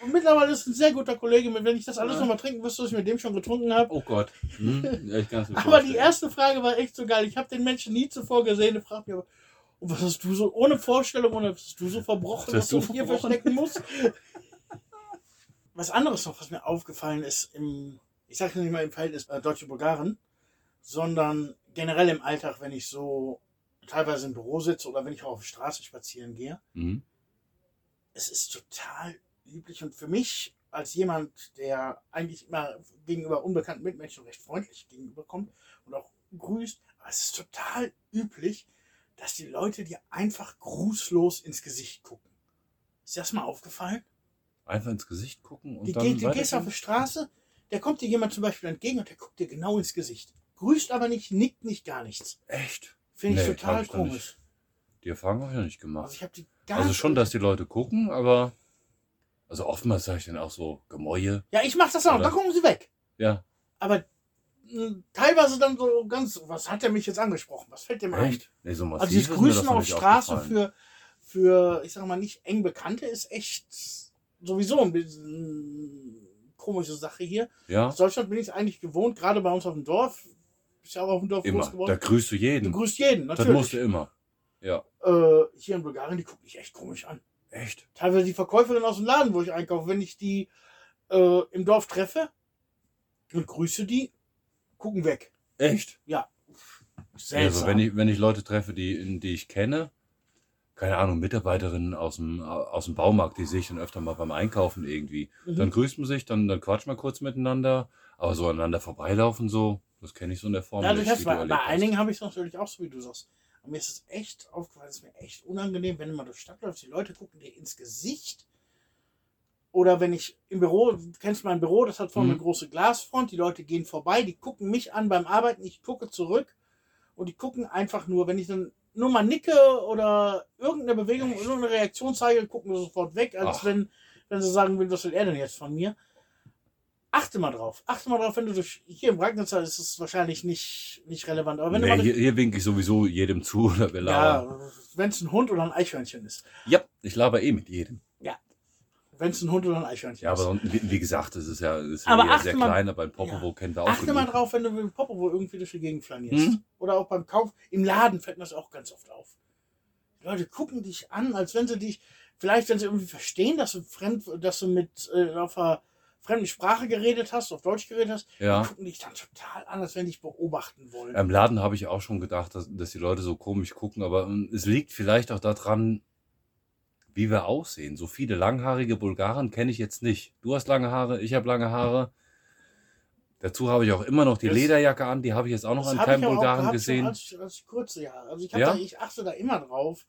und mittlerweile ist ein sehr guter Kollege. Wenn ich das alles Ja. nochmal trinken wüsste, was ich mit dem schon getrunken habe. Oh Gott. Hm? Ja, Aber die erste Frage war echt so geil. Ich habe den Menschen nie zuvor gesehen. Er fragt mich aber, und was hast du so, ohne Vorstellung, ohne was hast du so verbrochen, Was dass du hier verbrochen? verstecken musst? Was anderes noch, was mir aufgefallen ist, im, ich sage nicht mal im Verhältnis äh, Deutsche Bulgaren, sondern generell im Alltag, wenn ich so teilweise im Büro sitze oder wenn ich auch auf der Straße spazieren gehe, Mhm. es ist total üblich und für mich als jemand, der eigentlich immer gegenüber unbekannten Mitmenschen recht freundlich gegenüberkommt und auch grüßt, aber es ist total üblich, dass die Leute dir einfach grußlos ins Gesicht gucken. Ist dir das mal aufgefallen? Einfach ins Gesicht gucken und Die, dann du gehst auf die Straße, der kommt dir jemand zum Beispiel entgegen und der guckt dir genau ins Gesicht. Grüßt aber nicht, nickt nicht, gar nichts. Echt? Finde ich Nee, total ich komisch. Die Erfahrung habe ich noch nicht Also gemacht. ich habe die Also schon, dass die Leute gucken, aber also oftmals sage ich dann auch so Gemäue. Ja, ich mach das auch. Oder? Da gucken sie weg. Ja, Aber mh, teilweise dann so ganz, was hat er mich jetzt angesprochen? Was fällt dem ein? echt? Nee, so Also dieses Grüßen auf Straße für, für, ich sag mal, nicht eng Bekannte ist echt sowieso ein bisschen komische Sache hier. Ja, Aus Deutschland bin ich es eigentlich gewohnt, gerade bei uns auf dem Dorf. Bist ja auch auf dem Dorf immer. groß Da geworden. grüßt du Du jeden. grüßt jeden, Das natürlich. musst du immer. Ja, äh, hier in Bulgarien, die gucken mich echt komisch an. echt? Teilweise die Verkäuferin aus dem Laden, wo ich einkaufe, wenn ich die äh, im Dorf treffe und grüße die, gucken weg. Echt? Seltsam. Also wenn ich, wenn ich Leute treffe, die, die ich kenne, keine Ahnung, Mitarbeiterinnen aus dem, aus dem Baumarkt, die sehe ich dann öfter mal beim Einkaufen irgendwie. Mhm. Dann grüßt man sich, dann, dann quatscht man kurz miteinander, aber so aneinander vorbeilaufen so, das kenne ich so in der Form Ja, du nicht, hast bei, bei einigen habe ich es natürlich auch so, wie du sagst. Aber mir ist es echt aufgefallen, es ist mir echt unangenehm, wenn du mal durch die Stadt läufst, die Leute gucken dir ins Gesicht. Oder wenn ich im Büro, du kennst mein Büro, das hat vorne Mhm. eine große Glasfront, die Leute gehen vorbei, die gucken mich an beim Arbeiten, ich gucke zurück und die gucken einfach nur, wenn ich dann nur mal nicke oder irgendeine Bewegung, irgendeine Reaktion zeige, gucken sie sofort weg, als Ach. wenn, wenn sie sagen würden, was will er denn jetzt von mir? Achte mal drauf. Achte mal drauf, wenn du durch. Hier im Bragnitzer ist es wahrscheinlich nicht, nicht relevant. Aber wenn Nee, du mal hier, hier winke ich sowieso jedem zu oder wir labern. ja, wenn es ein Hund oder ein Eichhörnchen ist. Ja. ich laber eh mit jedem. Wenn es ein Hund oder ein Eichhörnchen Ja, ist. aber wie, wie gesagt, es ist ja, ist Aber ja sehr mal- klein, aber ein Popovo kennen wir auch Achte mal genug. drauf, wenn du mit dem Popovo irgendwie durch die Gegend flanierst. Mhm. Oder auch beim Kauf. Im Laden fällt mir das auch ganz oft auf. Die Leute gucken dich an, als wenn sie dich, vielleicht wenn sie irgendwie verstehen, dass du fremd, dass du mit äh, auf einer fremden Sprache geredet hast, auf Deutsch geredet hast, Ja. die gucken dich dann total an, als wenn die dich beobachten wollen. Im Laden habe ich auch schon gedacht, dass, dass die Leute so komisch gucken, aber ähm, es liegt vielleicht auch daran, wie wir aussehen. So viele langhaarige Bulgaren kenne ich jetzt nicht. Du hast lange Haare, ich habe lange Haare. Dazu habe ich auch immer noch die Das- Lederjacke an, die habe ich jetzt auch noch an keinem Bulgaren gesehen. Als, als kurze Jahre. Also ich, Ja? da, ich achte da immer drauf.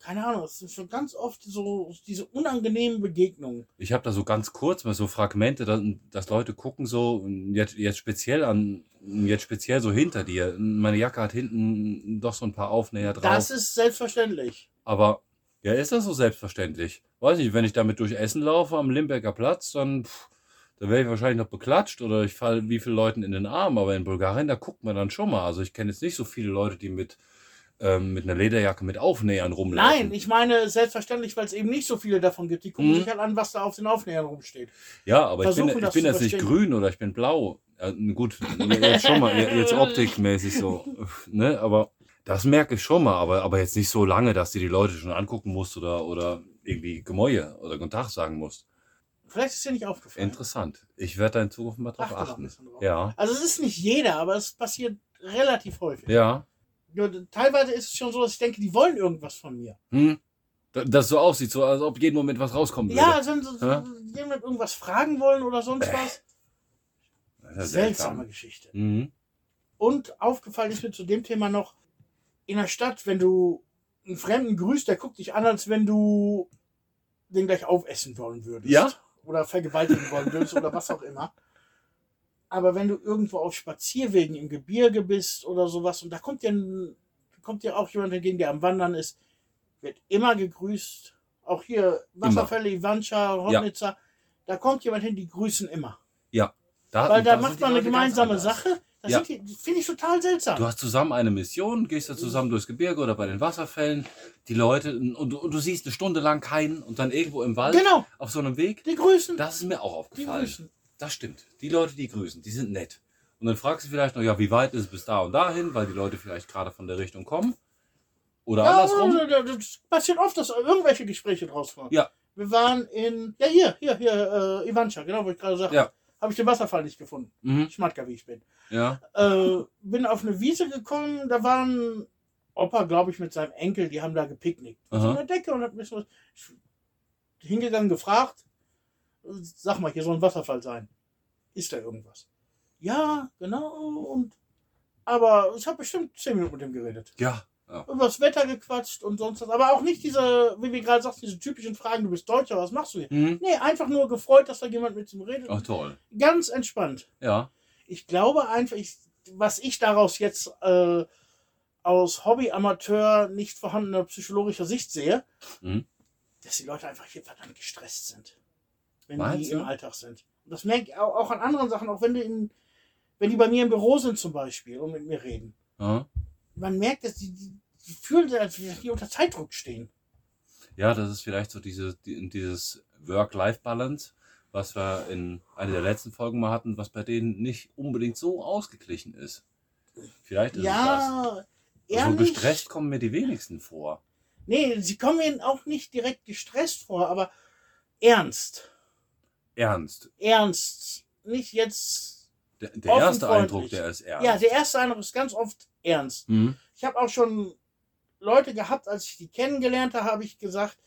Keine Ahnung, es sind schon ganz oft so diese unangenehmen Begegnungen. Ich habe da so ganz kurz mal so Fragmente, dass, dass Leute gucken so, jetzt, jetzt speziell an, jetzt speziell so hinter dir. Meine Jacke hat hinten doch so ein paar Aufnäher drauf. Das ist selbstverständlich. Aber ja, ist das so selbstverständlich? Weiß nicht, wenn ich damit durch Essen laufe am Limberger Platz, dann, pff, da wäre ich wahrscheinlich noch beklatscht oder ich falle wie viele Leuten in den Arm. Aber in Bulgarien, da guckt man dann schon mal. Also ich kenne jetzt nicht so viele Leute, die mit, ähm, mit einer Lederjacke mit Aufnähern rumlaufen. Nein, ich meine selbstverständlich, weil es eben nicht so viele davon gibt. Die gucken Mhm. sich halt an, was da auf den Aufnähern rumsteht. Ja, aber ich bin, versuchen ich bin jetzt nicht grün oder ich bin blau. Ja, gut, jetzt schon mal, jetzt optikmäßig so. Ne? Aber das merke ich schon mal, aber, aber jetzt nicht so lange, dass du die Leute schon angucken musst oder, oder irgendwie Gemäue oder Guten Tag sagen musst. Vielleicht ist dir nicht aufgefallen. Interessant. Ich werde da in Zukunft mal drauf Achte achten. drauf. Ja, Also es ist nicht jeder, aber es passiert relativ häufig. ja. Nur, teilweise ist es schon so, dass ich denke, die wollen irgendwas von mir. Hm? Da- Dass so aussieht, so als ob jeden Moment was rauskommen würde. Ja, also wenn sie Ja. jemand irgendwas fragen wollen oder sonst was. Seltsame Geschichte. Mhm. Und aufgefallen ist mir zu dem Thema noch, in der Stadt, wenn du einen Fremden grüßt, der guckt dich an, als wenn du den gleich aufessen wollen würdest. Ja? Oder vergewaltigen wollen würdest oder was auch immer. Aber wenn du irgendwo auf Spazierwegen im Gebirge bist oder sowas und da kommt dir, ein, kommt dir auch jemand entgegen, der am Wandern ist, wird immer gegrüßt. Auch hier Wasserfälle, Ivancha, Hodnitzer, da kommt jemand hin, die grüßen immer. Da, Weil da macht man eine gemeinsame. Sache. Das Ja. die- finde ich total seltsam. Du hast zusammen eine Mission, gehst da zusammen durchs Gebirge oder bei den Wasserfällen, die Leute, und, du- und du siehst eine Stunde lang keinen und dann irgendwo im Wald Genau, auf so einem Weg. die grüßen. Das ist mir auch die aufgefallen. grüßen. Das stimmt. Die Leute, die grüßen, die sind nett. Und dann fragst du vielleicht noch, ja, wie weit ist es bis da und dahin, weil die Leute vielleicht gerade von der Richtung kommen. Oder Ja, andersrum. das passiert oft, dass irgendwelche Gespräche draus kommen. Ja. Wir waren in, ja hier, hier, hier, äh, Ivancha, genau, wo ich gerade sagte. Ja. Habe ich den Wasserfall nicht gefunden. Mhm. Schmatka, wie ich bin. Ja. Äh, bin auf eine Wiese gekommen, da waren Opa, glaube ich, mit seinem Enkel, die haben da gepicknickt. Auf so einer Decke und hat mich so hingegangen, gefragt, sag mal, hier soll ein Wasserfall sein. Ist da irgendwas? Ja, genau. Und aber ich habe bestimmt zehn Minuten mit dem geredet. Ja. Ja. Über das Wetter gequatscht und sonst was. Aber auch nicht diese, wie wir gerade sagten, diese typischen Fragen, du bist Deutscher, was machst du hier? Mhm. Nee, einfach nur gefreut, dass da jemand mit ihm redet. Ach, toll. Ganz entspannt. Ja. Ich glaube einfach, ich, was ich daraus jetzt äh, aus Hobby-Amateur nicht vorhandener psychologischer Sicht sehe, Mhm. dass die Leute einfach hier verdammt gestresst sind. Wenn Meinst die du? im Alltag sind. Und das merke ich auch, an anderen Sachen, auch wenn die, in, wenn die bei mir im Büro sind zum Beispiel und mit mir reden. Ja. Man merkt, dass die, die fühlen sich, als wenn die unter Zeitdruck stehen. Ja, das ist vielleicht so diese, die, dieses Work-Life-Balance, was wir in einer der letzten Folgen mal hatten, was bei denen nicht unbedingt so ausgeglichen ist. Vielleicht ist es Ja, das. eher so gestresst kommen mir die wenigsten vor. Nee, sie kommen ihnen auch nicht direkt gestresst vor, aber ernst. Ernst. Ernst. Nicht jetzt. Der, der erste. Eindruck, der ist ernst. Ja, der erste Eindruck ist ganz oft ernst. Mhm. Ich habe auch schon Leute gehabt, als ich die kennengelernt habe, habe ich gesagt,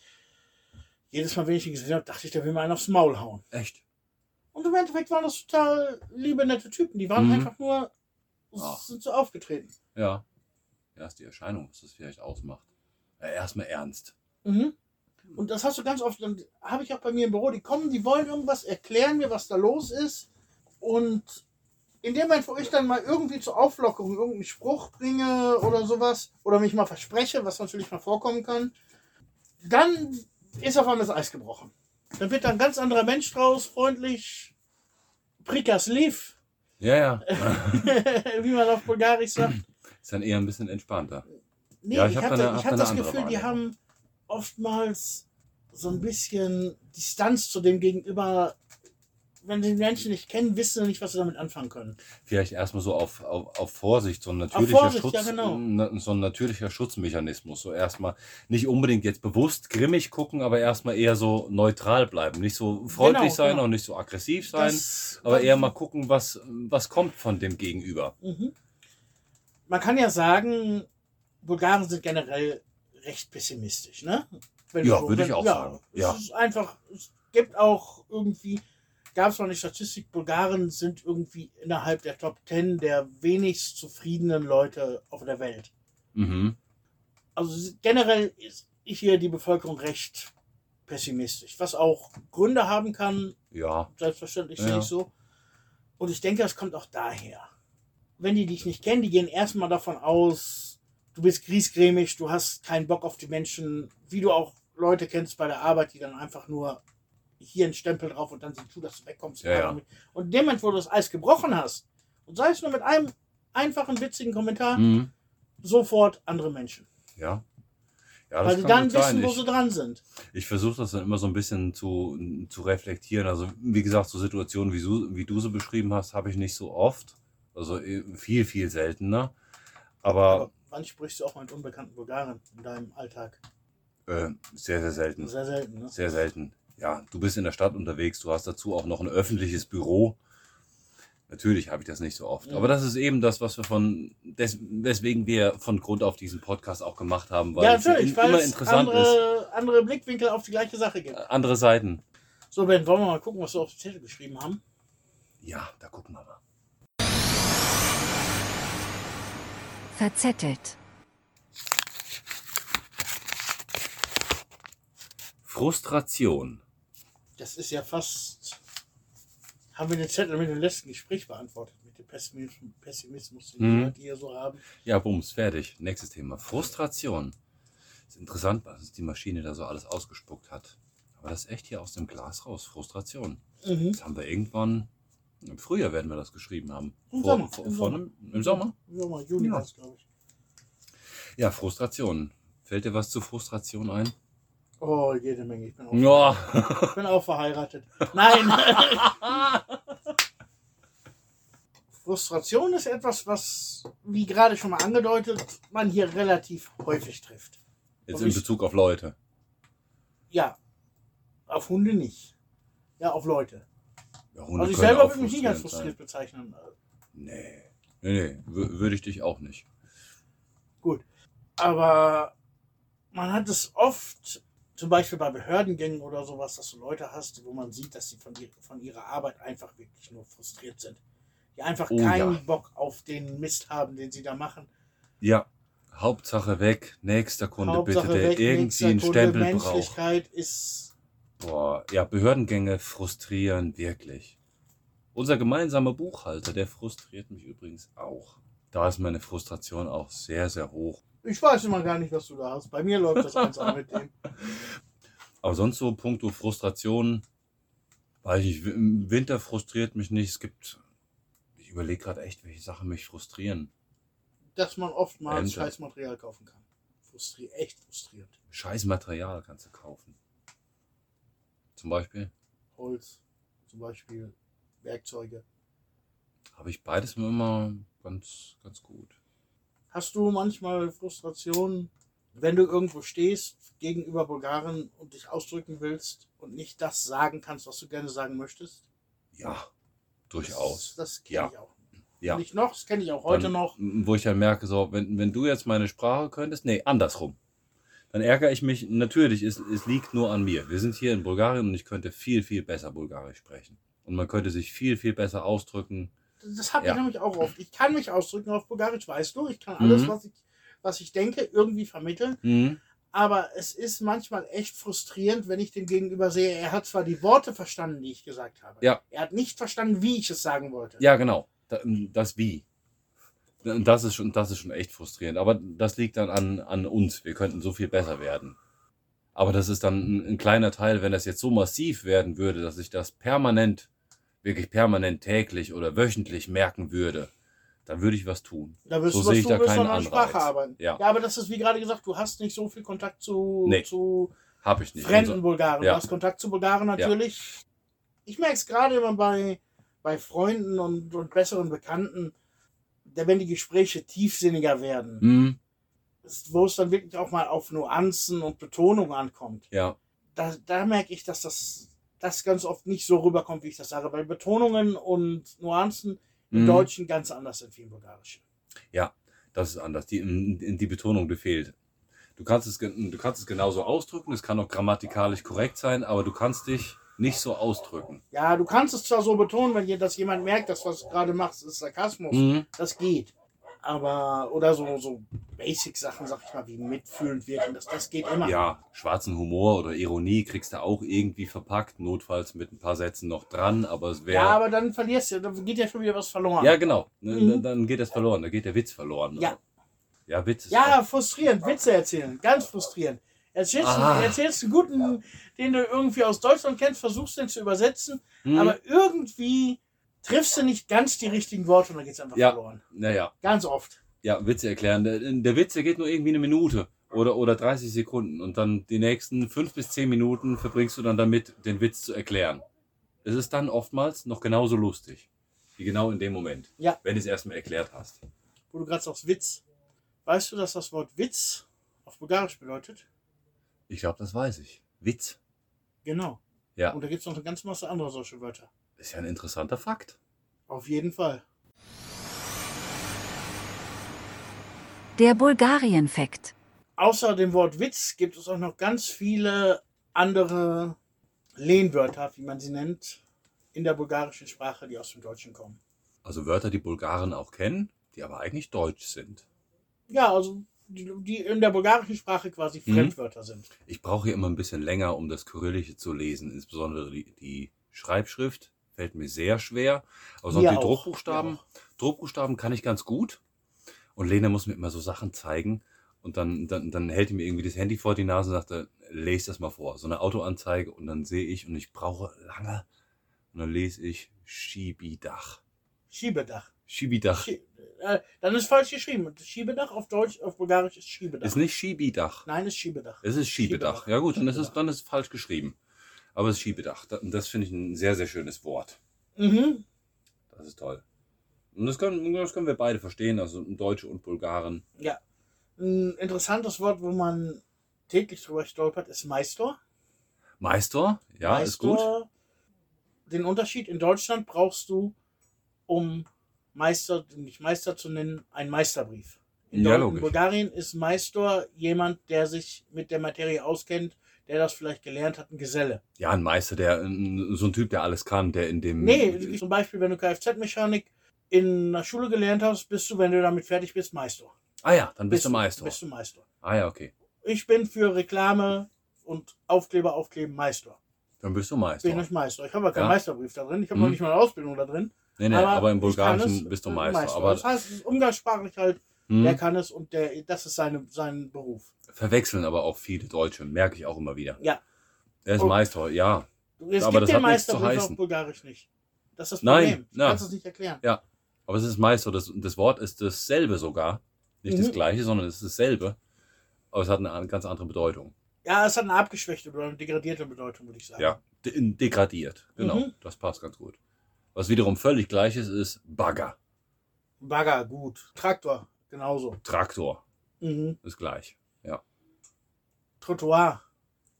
jedes Mal, wenn ich ihn gesehen habe, dachte ich, der will mir einen aufs Maul hauen. Echt. Und im Endeffekt waren das total liebe, nette Typen. Die waren Mhm. einfach nur, Ach. sind so aufgetreten. Ja. Ist die Erscheinung, was das vielleicht ausmacht. Ja, erstmal ernst. Mhm. Und das hast du ganz oft, dann habe ich auch bei mir im Büro, die kommen, die wollen irgendwas erklären mir, was da los ist. Und in dem Moment, wo ich dann mal irgendwie zur Auflockerung irgendeinen Spruch bringe oder sowas, oder mich mal verspreche, was natürlich mal vorkommen kann, dann ist auf einmal das Eis gebrochen. Dann wird da ein ganz anderer Mensch draus, freundlich, Prikas Liv, Ja, ja. wie man auf Bulgarisch sagt. Ist dann eher ein bisschen entspannter. Nee, Ja, ich ich, hab hatte, da hab da das Gefühl, andere die haben oftmals so ein bisschen Distanz zu dem Gegenüber. Wenn sie den Menschen nicht kennen, wissen sie nicht, was sie damit anfangen können. Vielleicht erstmal so auf, auf, auf Vorsicht, so ein natürlicher Vorsicht, Schutz, ja, genau. na- so ein natürlicher Schutzmechanismus. So erstmal nicht unbedingt jetzt bewusst grimmig gucken, aber erstmal eher so neutral bleiben. Nicht so freundlich Genau, sein genau. und nicht so aggressiv sein, Das- aber eher mal gucken, was, was kommt von dem Gegenüber. Mhm. Man kann ja sagen, Bulgaren sind generell recht pessimistisch, ne? Wenn Ja, würde ich auch sagen. Es Ja. ist einfach, es gibt auch irgendwie, gab es noch eine Statistik, Bulgaren sind irgendwie innerhalb der Top 10 der wenigst zufriedenen Leute auf der Welt. Mhm. Also generell ist hier die Bevölkerung recht pessimistisch, was auch Gründe haben kann, Ja, selbstverständlich Ja. sehe ich so. Und ich denke, das kommt auch daher. Wenn die dich nicht kennen, die gehen erstmal davon aus, du bist griesgrämig, du hast keinen Bock auf die Menschen, wie du auch Leute kennst bei der Arbeit, die dann einfach nur hier einen Stempel drauf und dann sieh zu, dass du wegkommst. Ja, ja. Und in dem Moment, wo du das Eis gebrochen hast, und sei es nur mit einem einfachen, witzigen Kommentar, mhm. sofort andere Menschen. ja. Ja, Weil kann dann wissen, wo Ich, sie dran sind. ich versuche das dann immer so ein bisschen zu, zu reflektieren. Also, wie gesagt, so Situationen, wie du, wie du sie beschrieben hast, habe ich nicht so oft. Also eh, viel, viel seltener. Aber Aber wann sprichst du auch mit unbekannten Bulgaren in deinem Alltag? äh, sehr, sehr selten. Sehr selten, ne? Sehr selten. Ja, du bist in der Stadt unterwegs, du hast dazu auch noch ein öffentliches Büro. Natürlich habe ich das nicht so oft. Ja. Aber das ist eben das, was wir von, des, weswegen wir von Grund auf diesen Podcast auch gemacht haben, weil ja, es ja natürlich, in, weil immer es interessant ist. andere, andere Blickwinkel auf die gleiche Sache gibt. Andere Seiten. So, Ben, wollen wir mal gucken, was wir auf den Zettel geschrieben haben? Ja, da gucken wir mal. Verzettelt. Frustration. Das ist ja fast. Haben wir den Zettel mit dem letzten Gespräch beantwortet, mit dem Pessimismus, den Mhm. die hier so haben. Ja, bums, fertig. Nächstes Thema. Frustration. Ist interessant, was die Maschine da so alles ausgespuckt hat. Aber das ist echt hier aus dem Glas raus. Frustration. Mhm. Das haben wir irgendwann, im Frühjahr werden wir das geschrieben haben. Im Vor, Sommer, vor, im vor Sommer. einem, Im Sommer? Im Sommer, Juni Ja. glaube ich. Ja, Frustration. Fällt dir was zu Frustration ein? Oh, jede Menge. Ich bin auch, Ja. ich bin auch verheiratet. Nein! Frustration ist etwas, was, wie gerade schon mal angedeutet, man hier relativ häufig trifft. Jetzt in Bezug auf Leute. Ja, auf Hunde nicht. Ja, auf Leute. Ja, Hunde Also ich selber würde mich nicht als frustriert sein. bezeichnen. Nee. Nee, nee, wür- würde ich dich auch nicht. Gut. Aber man hat es oft, zum Beispiel bei Behördengängen oder sowas, dass du Leute hast, wo man sieht, dass sie von, ihr, von ihrer Arbeit einfach wirklich nur frustriert sind. Die einfach Oh, keinen ja. Bock auf den Mist haben, den sie da machen. Ja, Hauptsache weg, nächster Kunde Hauptsache bitte, der weg, irgendwie einen Kunde, Stempel braucht. Menschlichkeit ist Boah, ja, Behördengänge frustrieren wirklich. Unser gemeinsamer Buchhalter, der frustriert mich übrigens auch. Da ist meine Frustration auch sehr, sehr hoch. Ich weiß immer gar nicht, was du da hast. Bei mir läuft das ganz an mit dem. Aber sonst so puncto Frustration, weiß ich, im Winter frustriert mich nicht. Es gibt, ich überlege gerade echt, welche Sachen mich frustrieren. Dass man oftmals Ämter. Scheißmaterial kaufen kann. Frustri echt frustriert. Scheiß Material kannst du kaufen. Zum Beispiel Holz, zum Beispiel Werkzeuge. habe ich beides immer ganz, ganz gut. Hast du manchmal Frustration, wenn du irgendwo stehst gegenüber Bulgaren und dich ausdrücken willst und nicht das sagen kannst, was du gerne sagen möchtest? Ja, durchaus. Das, das kenne Ja. ich auch. Ja. Nicht noch, das kenne ich auch heute dann, noch. Wo ich dann merke, so, wenn, wenn du jetzt meine Sprache könntest, nee, andersrum. Dann ärgere ich mich, natürlich, es, es liegt nur an mir. Wir sind hier in Bulgarien und ich könnte viel, viel besser Bulgarisch sprechen. Und man könnte sich viel, viel besser ausdrücken. Das habe Ja. ich nämlich auch oft. Ich kann mich ausdrücken auf Bulgarisch, weißt du. Ich kann alles, Mhm. was, ich, was ich denke, irgendwie vermitteln. Mhm. Aber es ist manchmal echt frustrierend, wenn ich dem Gegenüber sehe, er hat zwar die Worte verstanden, die ich gesagt habe. Ja. Er hat nicht verstanden, wie ich es sagen wollte. Ja, genau. Da- Das Wie. Das ist schon, das ist schon echt frustrierend. Aber das liegt dann an, an uns. Wir könnten so viel besser werden. Aber das ist dann ein, ein kleiner Teil, wenn das jetzt so massiv werden würde, dass ich das permanent wirklich permanent täglich oder wöchentlich merken würde, dann würde ich was tun. Da wirst So du was sehe ich da keinen an der Sprache Anreiz. arbeiten. Ja. ja, aber das ist wie gerade gesagt, du hast nicht so viel Kontakt zu, Nee. zu Habe ich nicht. fremden Also, Bulgaren. ja. Du hast Kontakt zu Bulgaren natürlich. Ich merke es gerade immer bei, bei Freunden und, und besseren Bekannten, wenn die Gespräche tiefsinniger werden, hm, ist- wo es dann wirklich auch mal auf Nuancen und Betonung ankommt, ja, da, da merke ich, dass das, das ganz oft nicht so rüberkommt, wie ich das sage, weil Betonungen und Nuancen im hm, Deutschen ganz anders sind wie im Bulgarischen. das ist anders. Die, die Betonung, die fehlt. Du kannst, es, du kannst es genauso ausdrücken, es kann auch grammatikalisch korrekt sein, aber du kannst dich nicht so ausdrücken. Ja, du kannst es zwar so betonen, wenn dir das jemand merkt, dass was du gerade machst, ist Sarkasmus. Mhm. Das geht. Aber, oder so, so Basic-Sachen, sag ich mal, wie mitfühlend wirken, das, das geht immer. Ja, schwarzen Humor oder Ironie kriegst du auch irgendwie verpackt, notfalls mit ein paar Sätzen noch dran, aber es wäre. Ja, aber dann verlierst du, dann geht ja schon wieder was verloren. Ja, genau. Ne, Mhm. Dann geht das verloren, da geht der Witz verloren. Ja. Ja, Witz ist Ja, frustrierend, Witze erzählen, ganz frustrierend. Erzählst, Ah. du, erzählst einen guten, den du irgendwie aus Deutschland kennst, versuchst den zu übersetzen, Hm, aber irgendwie triffst du nicht ganz die richtigen Worte und dann geht's einfach Ja. verloren. Naja, Ganz oft. ja, Witze erklären. Der, der Witz, der geht nur irgendwie eine Minute oder, oder 30 Sekunden und dann die nächsten fünf bis zehn Minuten verbringst du dann damit, den Witz zu erklären. Es ist dann oftmals noch genauso lustig. Wie genau in dem Moment. Ja. Wenn du es erstmal erklärt hast. Wo du gerade sagst, Witz. Weißt du, dass das Wort Witz auf Bulgarisch bedeutet? Ich glaube, das weiß ich. Witz. Genau. Ja. Und da gibt es noch eine ganze Masse anderer solche Wörter. Ist ja ein interessanter Fakt. Auf jeden Fall. Der Bulgarien-Fakt. Außer dem Wort Witz gibt es auch noch ganz viele andere Lehnwörter, wie man sie nennt, in der bulgarischen Sprache, die aus dem Deutschen kommen. Also Wörter, die Bulgaren auch kennen, die aber eigentlich deutsch sind. Ja, also die, die in der bulgarischen Sprache quasi Mhm. Fremdwörter sind. Ich brauche hier immer ein bisschen länger, um das Kyrillische zu lesen. Insbesondere die, die Schreibschrift fällt mir sehr schwer. Aber sonst die auch, Druckbuchstaben, mir Druckbuchstaben kann ich ganz gut. Und Lena muss mir immer so Sachen zeigen. Und dann, dann, dann hält die mir irgendwie das Handy vor die Nase und sagt, äh, lese das mal vor. So eine Autoanzeige und dann sehe ich und ich brauche lange. Und dann lese ich Schiebidach. Schiebedach. Schiebidach. Schie äh, dann ist falsch geschrieben. Schiebedach auf Deutsch, auf Bulgarisch ist Schiebedach. Ist nicht Schiebidach. Nein, ist Schiebedach. Es ist Schiebedach. Schiebedach. Ja gut, dann ist es Schiebedach. dann ist es falsch geschrieben. Aber es ist Schiebedach. Da- Das finde ich ein sehr, sehr schönes Wort. Mhm. Das ist toll. Und das können, das können wir beide verstehen, also Deutsche und Bulgaren. Ja. Ein interessantes Wort, wo man täglich drüber stolpert, ist Meister. Meister, ja, ist gut. Meister, Den Unterschied in Deutschland brauchst du, um Meister, nicht Meister zu nennen, einen Meisterbrief. In, Ja, in. Bulgarien ist Meister jemand, der sich mit der Materie auskennt, der das vielleicht gelernt hat, ein Geselle. Ja, ein Meister, der so ein Typ, der alles kann, der in dem. Nee, zum Beispiel, wenn du Kfz-Mechanik in der Schule gelernt hast, bist du, wenn du damit fertig bist, Meister. Ah ja, dann bist du Meister. Bist du Meister. Ah ja, okay. Ich bin für Reklame und Aufkleber aufkleben Meister. Dann bist du Meister. Bin ich Meister. Ich habe ja keinen Ja. Meisterbrief da drin. Ich habe Mhm. noch nicht mal eine Ausbildung da drin. nee, nee, aber, im ich kann Bulgarischen bist du äh, Meister. Aber das heißt, umgangssprachlich halt, hm, der kann es und der, das ist seine, sein Beruf. Verwechseln aber auch viele Deutsche, merke ich auch immer wieder. Ja. Er ist Oh. Meister, ja. Es Aber gibt das den hat nichts zu Meisterbrief auf heißen. Bulgarisch nicht. Das ist das Nein, Problem. Du ja. kannst es nicht erklären. Aber es ist Meister, das, das Wort ist dasselbe sogar. Nicht das Mhm. gleiche, sondern es ist dasselbe. Aber es hat eine an- ganz andere Bedeutung. Ja, es hat eine abgeschwächte oder eine degradierte Bedeutung, würde ich sagen. Ja, de degradiert. Genau, Mhm. das passt ganz gut. Was wiederum völlig gleich ist, ist Bagger. Bagger, gut. Traktor, genauso. Traktor Mhm. ist gleich. Trottoir.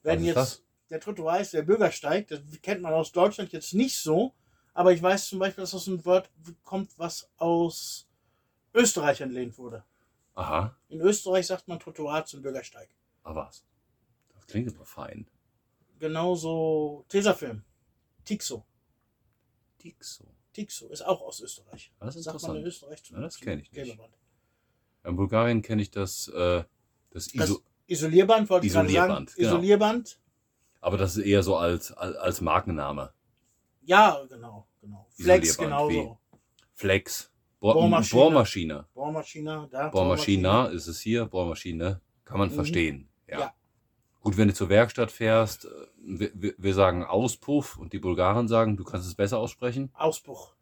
Ist jetzt, das? der Trottoir ist der Bürgersteig, das kennt man aus Deutschland jetzt nicht so, aber ich weiß zum Beispiel, dass das ein Wort kommt, was aus Österreich entlehnt wurde. Aha. In Österreich sagt man Trottoir zum Bürgersteig. Ah, was? Das klingt aber fein. Genauso Tesafilm. Tixo. Dixo. Tixo ist auch aus Österreich. Das ist sagt man in. Österreich Ja, das kenn ich nicht. In Bulgarien kenne ich das, äh, das Das ISO. Isolierband wollte ich gerade sagen. Isolierband, genau. Isolierband. Aber das ist eher so als, als, Markenname. Ja, genau, genau. Flex genauso. Flex. Bohr, Bohrmaschine. Bohrmaschine. Bohrmaschine, da. Bohrmaschine ist es hier. Bohrmaschine kann man Mhm. verstehen. Ja. Ja. Gut, wenn du zur Werkstatt fährst, äh, wir, wir- sagen Auspuff und die Bulgaren sagen, du kannst es besser aussprechen. Ausbruch.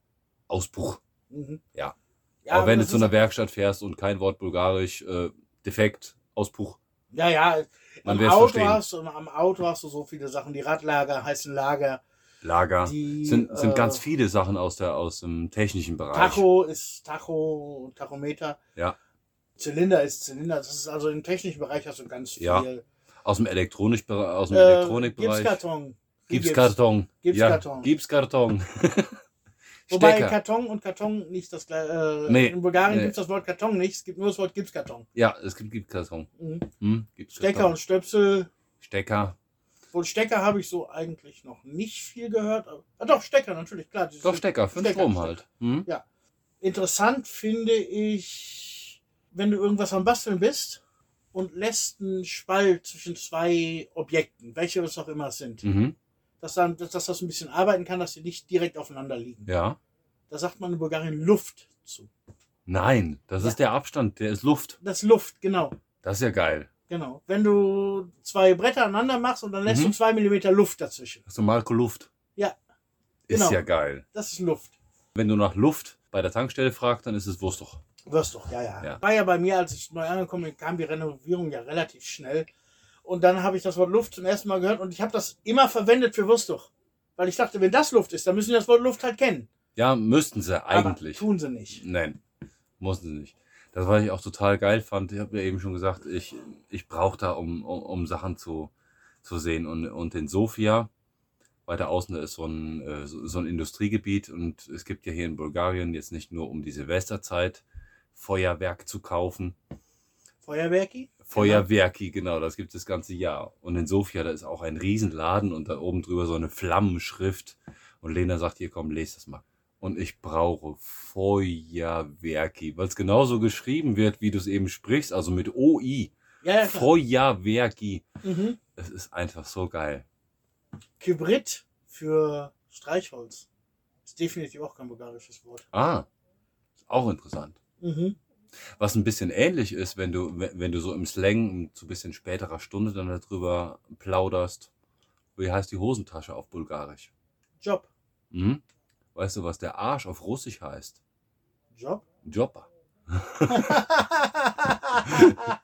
Auspuch. Mhm. Ja. ja Aber wenn du zu einer Werkstatt fährst und kein Wort Bulgarisch, äh, defekt, Auspuch, Ja, ja. Man am wird's Auto, verstehen. hast, du- am Auto hast du so viele Sachen. Die Radlager heißen Lager. Lager, Die, sind, sind äh, ganz viele Sachen aus, der, aus dem technischen Bereich. Tacho ist Tacho, Tachometer. Ja. Zylinder ist Zylinder. Das ist also im technischen Bereich hast du ganz viel. Ja. Aus dem, Elektronisch, aus dem Äh, Elektronikbereich. Gipskarton. Gipskarton. Gipskarton. Ja, Gipskarton. Wobei Stecker. Karton und Karton nicht das gleiche. Äh, Nee, in Bulgarien nee. gibt es das Wort Karton nicht, es gibt nur das Wort Gipskarton. Ja, es gibt Gipskarton. Mhm. Hm, Gipskarton. Stecker und Stöpsel. Stecker. Wohl Stecker habe ich so eigentlich noch nicht viel gehört. Ah, doch, Stecker, natürlich, klar. Doch, Stecker, für den Stecker, Strom halt. Hm? Interessant finde ich, wenn du irgendwas am Basteln bist und lässt einen Spalt zwischen zwei Objekten, welche es auch immer sind, Mhm. Dass, dann, dass, dass das ein bisschen arbeiten kann, dass sie nicht direkt aufeinander liegen. Ja. Da sagt man in Bulgarien Luft zu. Nein, das Ja. ist der Abstand, der ist Luft. Das ist Luft, genau. Das ist ja geil. Genau. Wenn du zwei Bretter aneinander machst und dann lässt Mhm. du zwei Millimeter Luft dazwischen. Hast du Marco Luft? Ja. Ist Genau. ja geil. Das ist Luft. Wenn du nach Luft bei der Tankstelle fragst, dann ist es Wurst doch. Wirst doch, ja, ja, Ja. War ja bei mir, als ich neu angekommen bin, kam die Renovierung ja relativ schnell. Und dann habe ich das Wort Luft zum ersten Mal gehört und ich habe das immer verwendet für Würstdoch. Weil ich dachte, wenn das Luft ist, dann müssen die das Wort Luft halt kennen. Ja, müssten sie eigentlich. Aber tun sie nicht. Nein, mussten sie nicht. Das, was ich auch total geil fand, ich habe ja eben schon gesagt, ich, ich brauche da, um, um, um Sachen zu, zu sehen. Und, und in Sofia, weiter außen, da ist so ein, äh, so, so ein Industriegebiet und es gibt ja hier in Bulgarien jetzt nicht nur um die Silvesterzeit Feuerwerk zu kaufen. Feuerwerki? Feuerwerki, genau, das gibt es das ganze Jahr. Und in Sofia, da ist auch ein Riesenladen und da oben drüber so eine Flammenschrift. Und Lena sagt, hier komm, lese das mal. Und ich brauche Feuerwerki, weil es genauso geschrieben wird, wie du es eben sprichst, also mit OI. Ja, ja. Feuerwerki. Mhm. Es ist einfach so geil. Kybrit für Streichholz. Ist definitiv auch kein bulgarisches Wort. Ah, ist auch interessant. Mhm. Was ein bisschen ähnlich ist, wenn du, wenn du so im Slang zu ein bisschen späterer Stunde dann darüber plauderst. Wie heißt die Hosentasche auf Bulgarisch? Job. Mhm. Weißt du, was der Arsch auf Russisch heißt? Job? Joppa.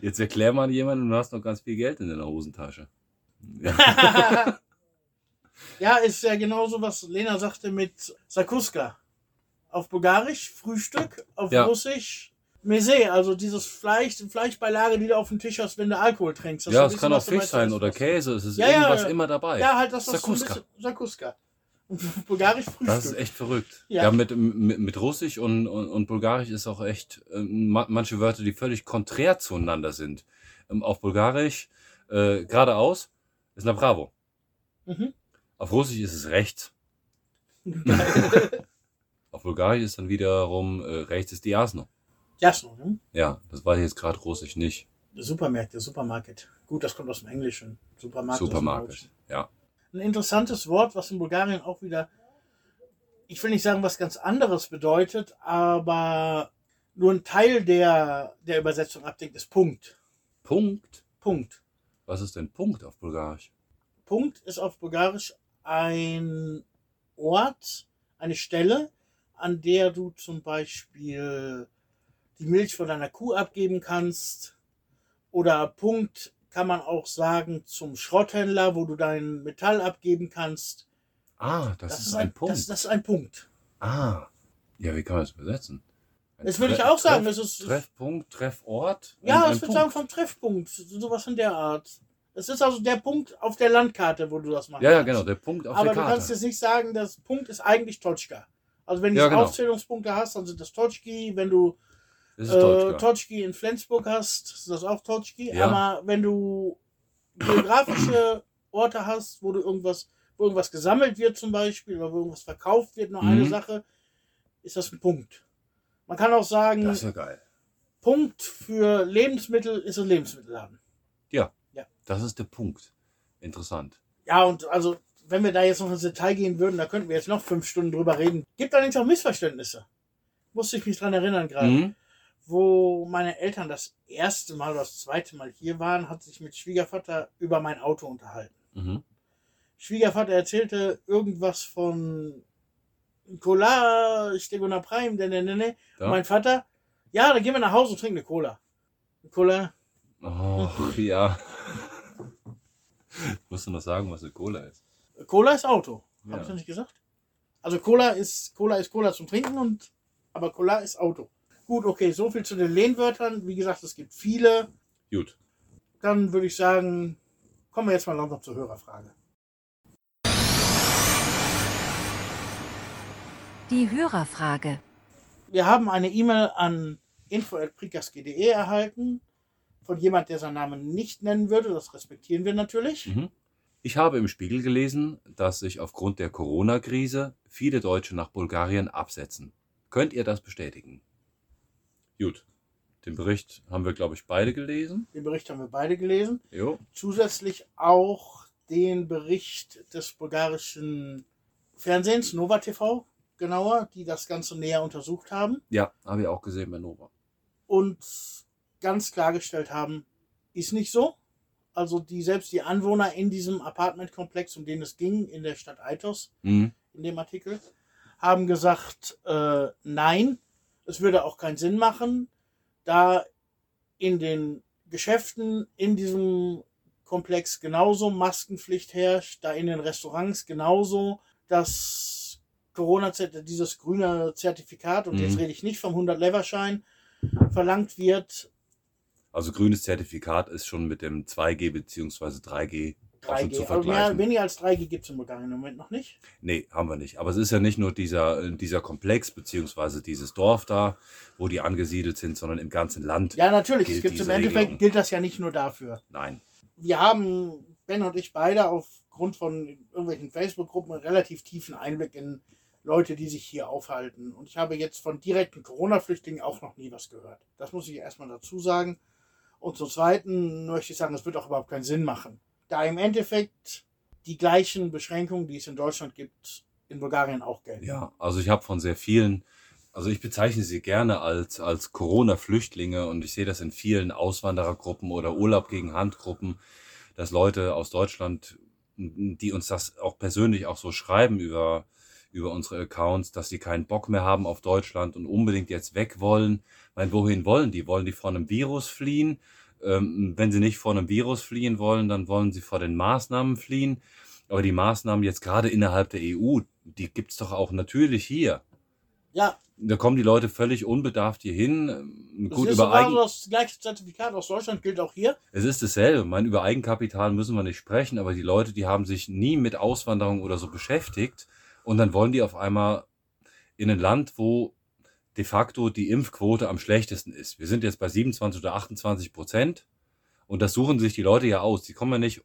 Jetzt erklär mal jemandem, du hast noch ganz viel Geld in deiner Hosentasche. Ja. ja, ist ja genauso, was Lena sagte mit Sakuska. Auf Bulgarisch Frühstück, auf Ja. Russisch Mese, also dieses Fleisch, Fleischbeilage, die du auf dem Tisch hast, wenn du Alkohol trinkst. Ja, es kann auch Fisch sein oder Käse. Es ist Ja, irgendwas ja. immer dabei. Ja, halt das, was Sakuska. Sakuska. Bulgarisch Frühstück. Das ist echt verrückt. Ja. Ja, mit, mit, mit Russisch und, und, und Bulgarisch ist auch echt ma- manche Wörter, die völlig konträr zueinander sind. Ähm, auf Bulgarisch äh, geradeaus ist na bravo. Mhm. Auf Russisch ist es rechts. Bulgarisch ist dann wiederum äh, rechts ist Diasno. Jasno, ne? Ja, das ich jetzt gerade Russisch nicht. Supermärkte, Supermarket. Gut, das kommt aus dem Englischen. Supermarkt. Deutschen. Ja. Ein interessantes Wort, was in Bulgarien auch wieder, ich will nicht sagen, was ganz anderes bedeutet, aber nur ein Teil der, der Übersetzung abdeckt, ist Punkt. Punkt. Punkt. Was ist denn Punkt auf Bulgarisch? Punkt ist auf Bulgarisch ein Ort, eine Stelle, an der du zum Beispiel die Milch von deiner Kuh abgeben kannst. Oder Punkt kann man auch sagen zum Schrotthändler, wo du dein Metall abgeben kannst. Ah, das, ist ein, Punkt. Das, das ist ein Punkt. ah. Ja, wie kann man das übersetzen? Ein Das würde ich auch sagen, Treff, das ist- Treffpunkt, Treffort. Ja, ein, ich würde sagen vom Treffpunkt. Sowas in der Art. Es ist also der Punkt auf der Landkarte, wo du das machst. Ja, ja, genau, der Punkt auf Aber der du Karte. kannst jetzt nicht sagen, das Punkt ist eigentlich Totschka. Also wenn du Ja, genau. Aufzählungspunkte hast, dann sind das Totschki. Wenn du äh. Totschki in Flensburg hast, ist das auch Totschki. Ja. Aber wenn du geografische Orte hast, wo du irgendwas, wo irgendwas gesammelt wird zum Beispiel oder wo irgendwas verkauft wird, nur Mhm. eine Sache, ist das ein Punkt. Man kann auch sagen, Das ist ja geil. Punkt für Lebensmittel ist ein Lebensmittelladen. Das ist der Punkt. Interessant. Ja, und also, wenn wir da jetzt noch ins Detail gehen würden, da könnten wir jetzt noch fünf Stunden drüber reden. Gibt allerdings auch Missverständnisse. Musste ich mich dran erinnern gerade. Mhm. wo meine Eltern das erste Mal oder das zweite Mal hier waren, hat sich mit Schwiegervater über mein Auto unterhalten. Mhm. Schwiegervater erzählte irgendwas von Cola, Steguna Prime, ne, ne, ne, ne. Und mein Vater, ja, dann gehen wir nach Hause und trinken eine Cola. Eine Cola, Oh, ja. Musst du noch sagen, was eine Cola ist? Cola ist Auto. Hab Ja. ich noch nicht gesagt? Also Cola ist Cola ist Cola zum Trinken und aber Cola ist Auto. Gut, okay, so viel zu den Lehnwörtern. Wie gesagt, es gibt viele. Gut. Dann würde ich sagen, kommen wir jetzt mal langsam zur Hörerfrage. Die Hörerfrage. Wir haben eine E-Mail an info.prikaski.de erhalten von jemand, der seinen Namen nicht nennen würde. Das respektieren wir natürlich. Mhm. Ich habe im Spiegel gelesen, dass sich aufgrund der Corona-Krise viele Deutsche nach Bulgarien absetzen. Könnt ihr das bestätigen? Gut. Den Bericht haben wir, glaube ich, beide gelesen. Den Bericht haben wir beide gelesen. Jo. Zusätzlich auch den Bericht des bulgarischen Fernsehens, Nova TV, genauer, die das Ganze näher untersucht haben Ja, habe ich auch gesehen bei Nova. und ganz klargestellt haben, ist nicht so. Also die selbst die Anwohner in diesem Apartmentkomplex, um den es ging, in der Stadt Aitos, Mhm. in dem Artikel, haben gesagt, äh, nein, es würde auch keinen Sinn machen, da in den Geschäften in diesem Komplex genauso Maskenpflicht herrscht, da in den Restaurants genauso das Corona, dieses grüne Zertifikat, und Mhm. jetzt rede ich nicht vom 100-Lever-Schein, verlangt wird, Also grünes Zertifikat ist schon mit dem 2G bzw. 3G auch schon 3G. zu Aber mehr, vergleichen. weniger als 3G gibt es Bulgarien im Moment noch nicht. Nee, haben wir nicht. Aber es ist ja nicht nur dieser, dieser Komplex beziehungsweise dieses Dorf da, wo die angesiedelt sind, sondern im ganzen Land. Ja, natürlich. Gilt Es gibt im Endeffekt Regelung. gilt das ja nicht nur dafür. Nein. wir haben, Ben und ich beide, aufgrund von irgendwelchen Facebook-Gruppen einen relativ tiefen Einblick in Leute, die sich hier aufhalten. Und ich habe jetzt von direkten Corona-Flüchtlingen auch noch nie was gehört. Das muss ich erstmal dazu sagen. Und zum Zweiten möchte ich sagen, es wird auch überhaupt keinen Sinn machen. Da im Endeffekt die gleichen Beschränkungen, die es in Deutschland gibt, in Bulgarien auch gelten. Ja, also ich habe von sehr vielen, also ich bezeichne sie gerne als, als Corona-Flüchtlinge und ich sehe das in vielen Auswanderergruppen oder Urlaub gegen Handgruppen, dass Leute aus Deutschland, die uns das auch persönlich auch so schreiben über, über unsere Accounts, dass sie keinen Bock mehr haben auf Deutschland und unbedingt jetzt weg wollen. Ich meine, wohin wollen die? Wollen die vor einem Virus fliehen? Ähm, wenn sie nicht vor einem Virus fliehen wollen, dann wollen sie vor den Maßnahmen fliehen. Aber die Maßnahmen jetzt gerade innerhalb der EU, die gibt's doch auch natürlich hier. Ja, Da kommen die Leute völlig unbedarft hier hin. Das Gut, über sogar Eigen, das gleiche Zertifikat aus Deutschland gilt auch hier. es ist dasselbe. Mein, über Eigenkapital müssen wir nicht sprechen, aber die Leute, die haben sich nie mit Auswanderung oder so beschäftigt und dann wollen die auf einmal in ein Land, wo de facto die Impfquote am schlechtesten ist. Wir sind jetzt bei 27 oder 28 Prozent und das suchen sich die Leute ja aus. Die kommen ja nicht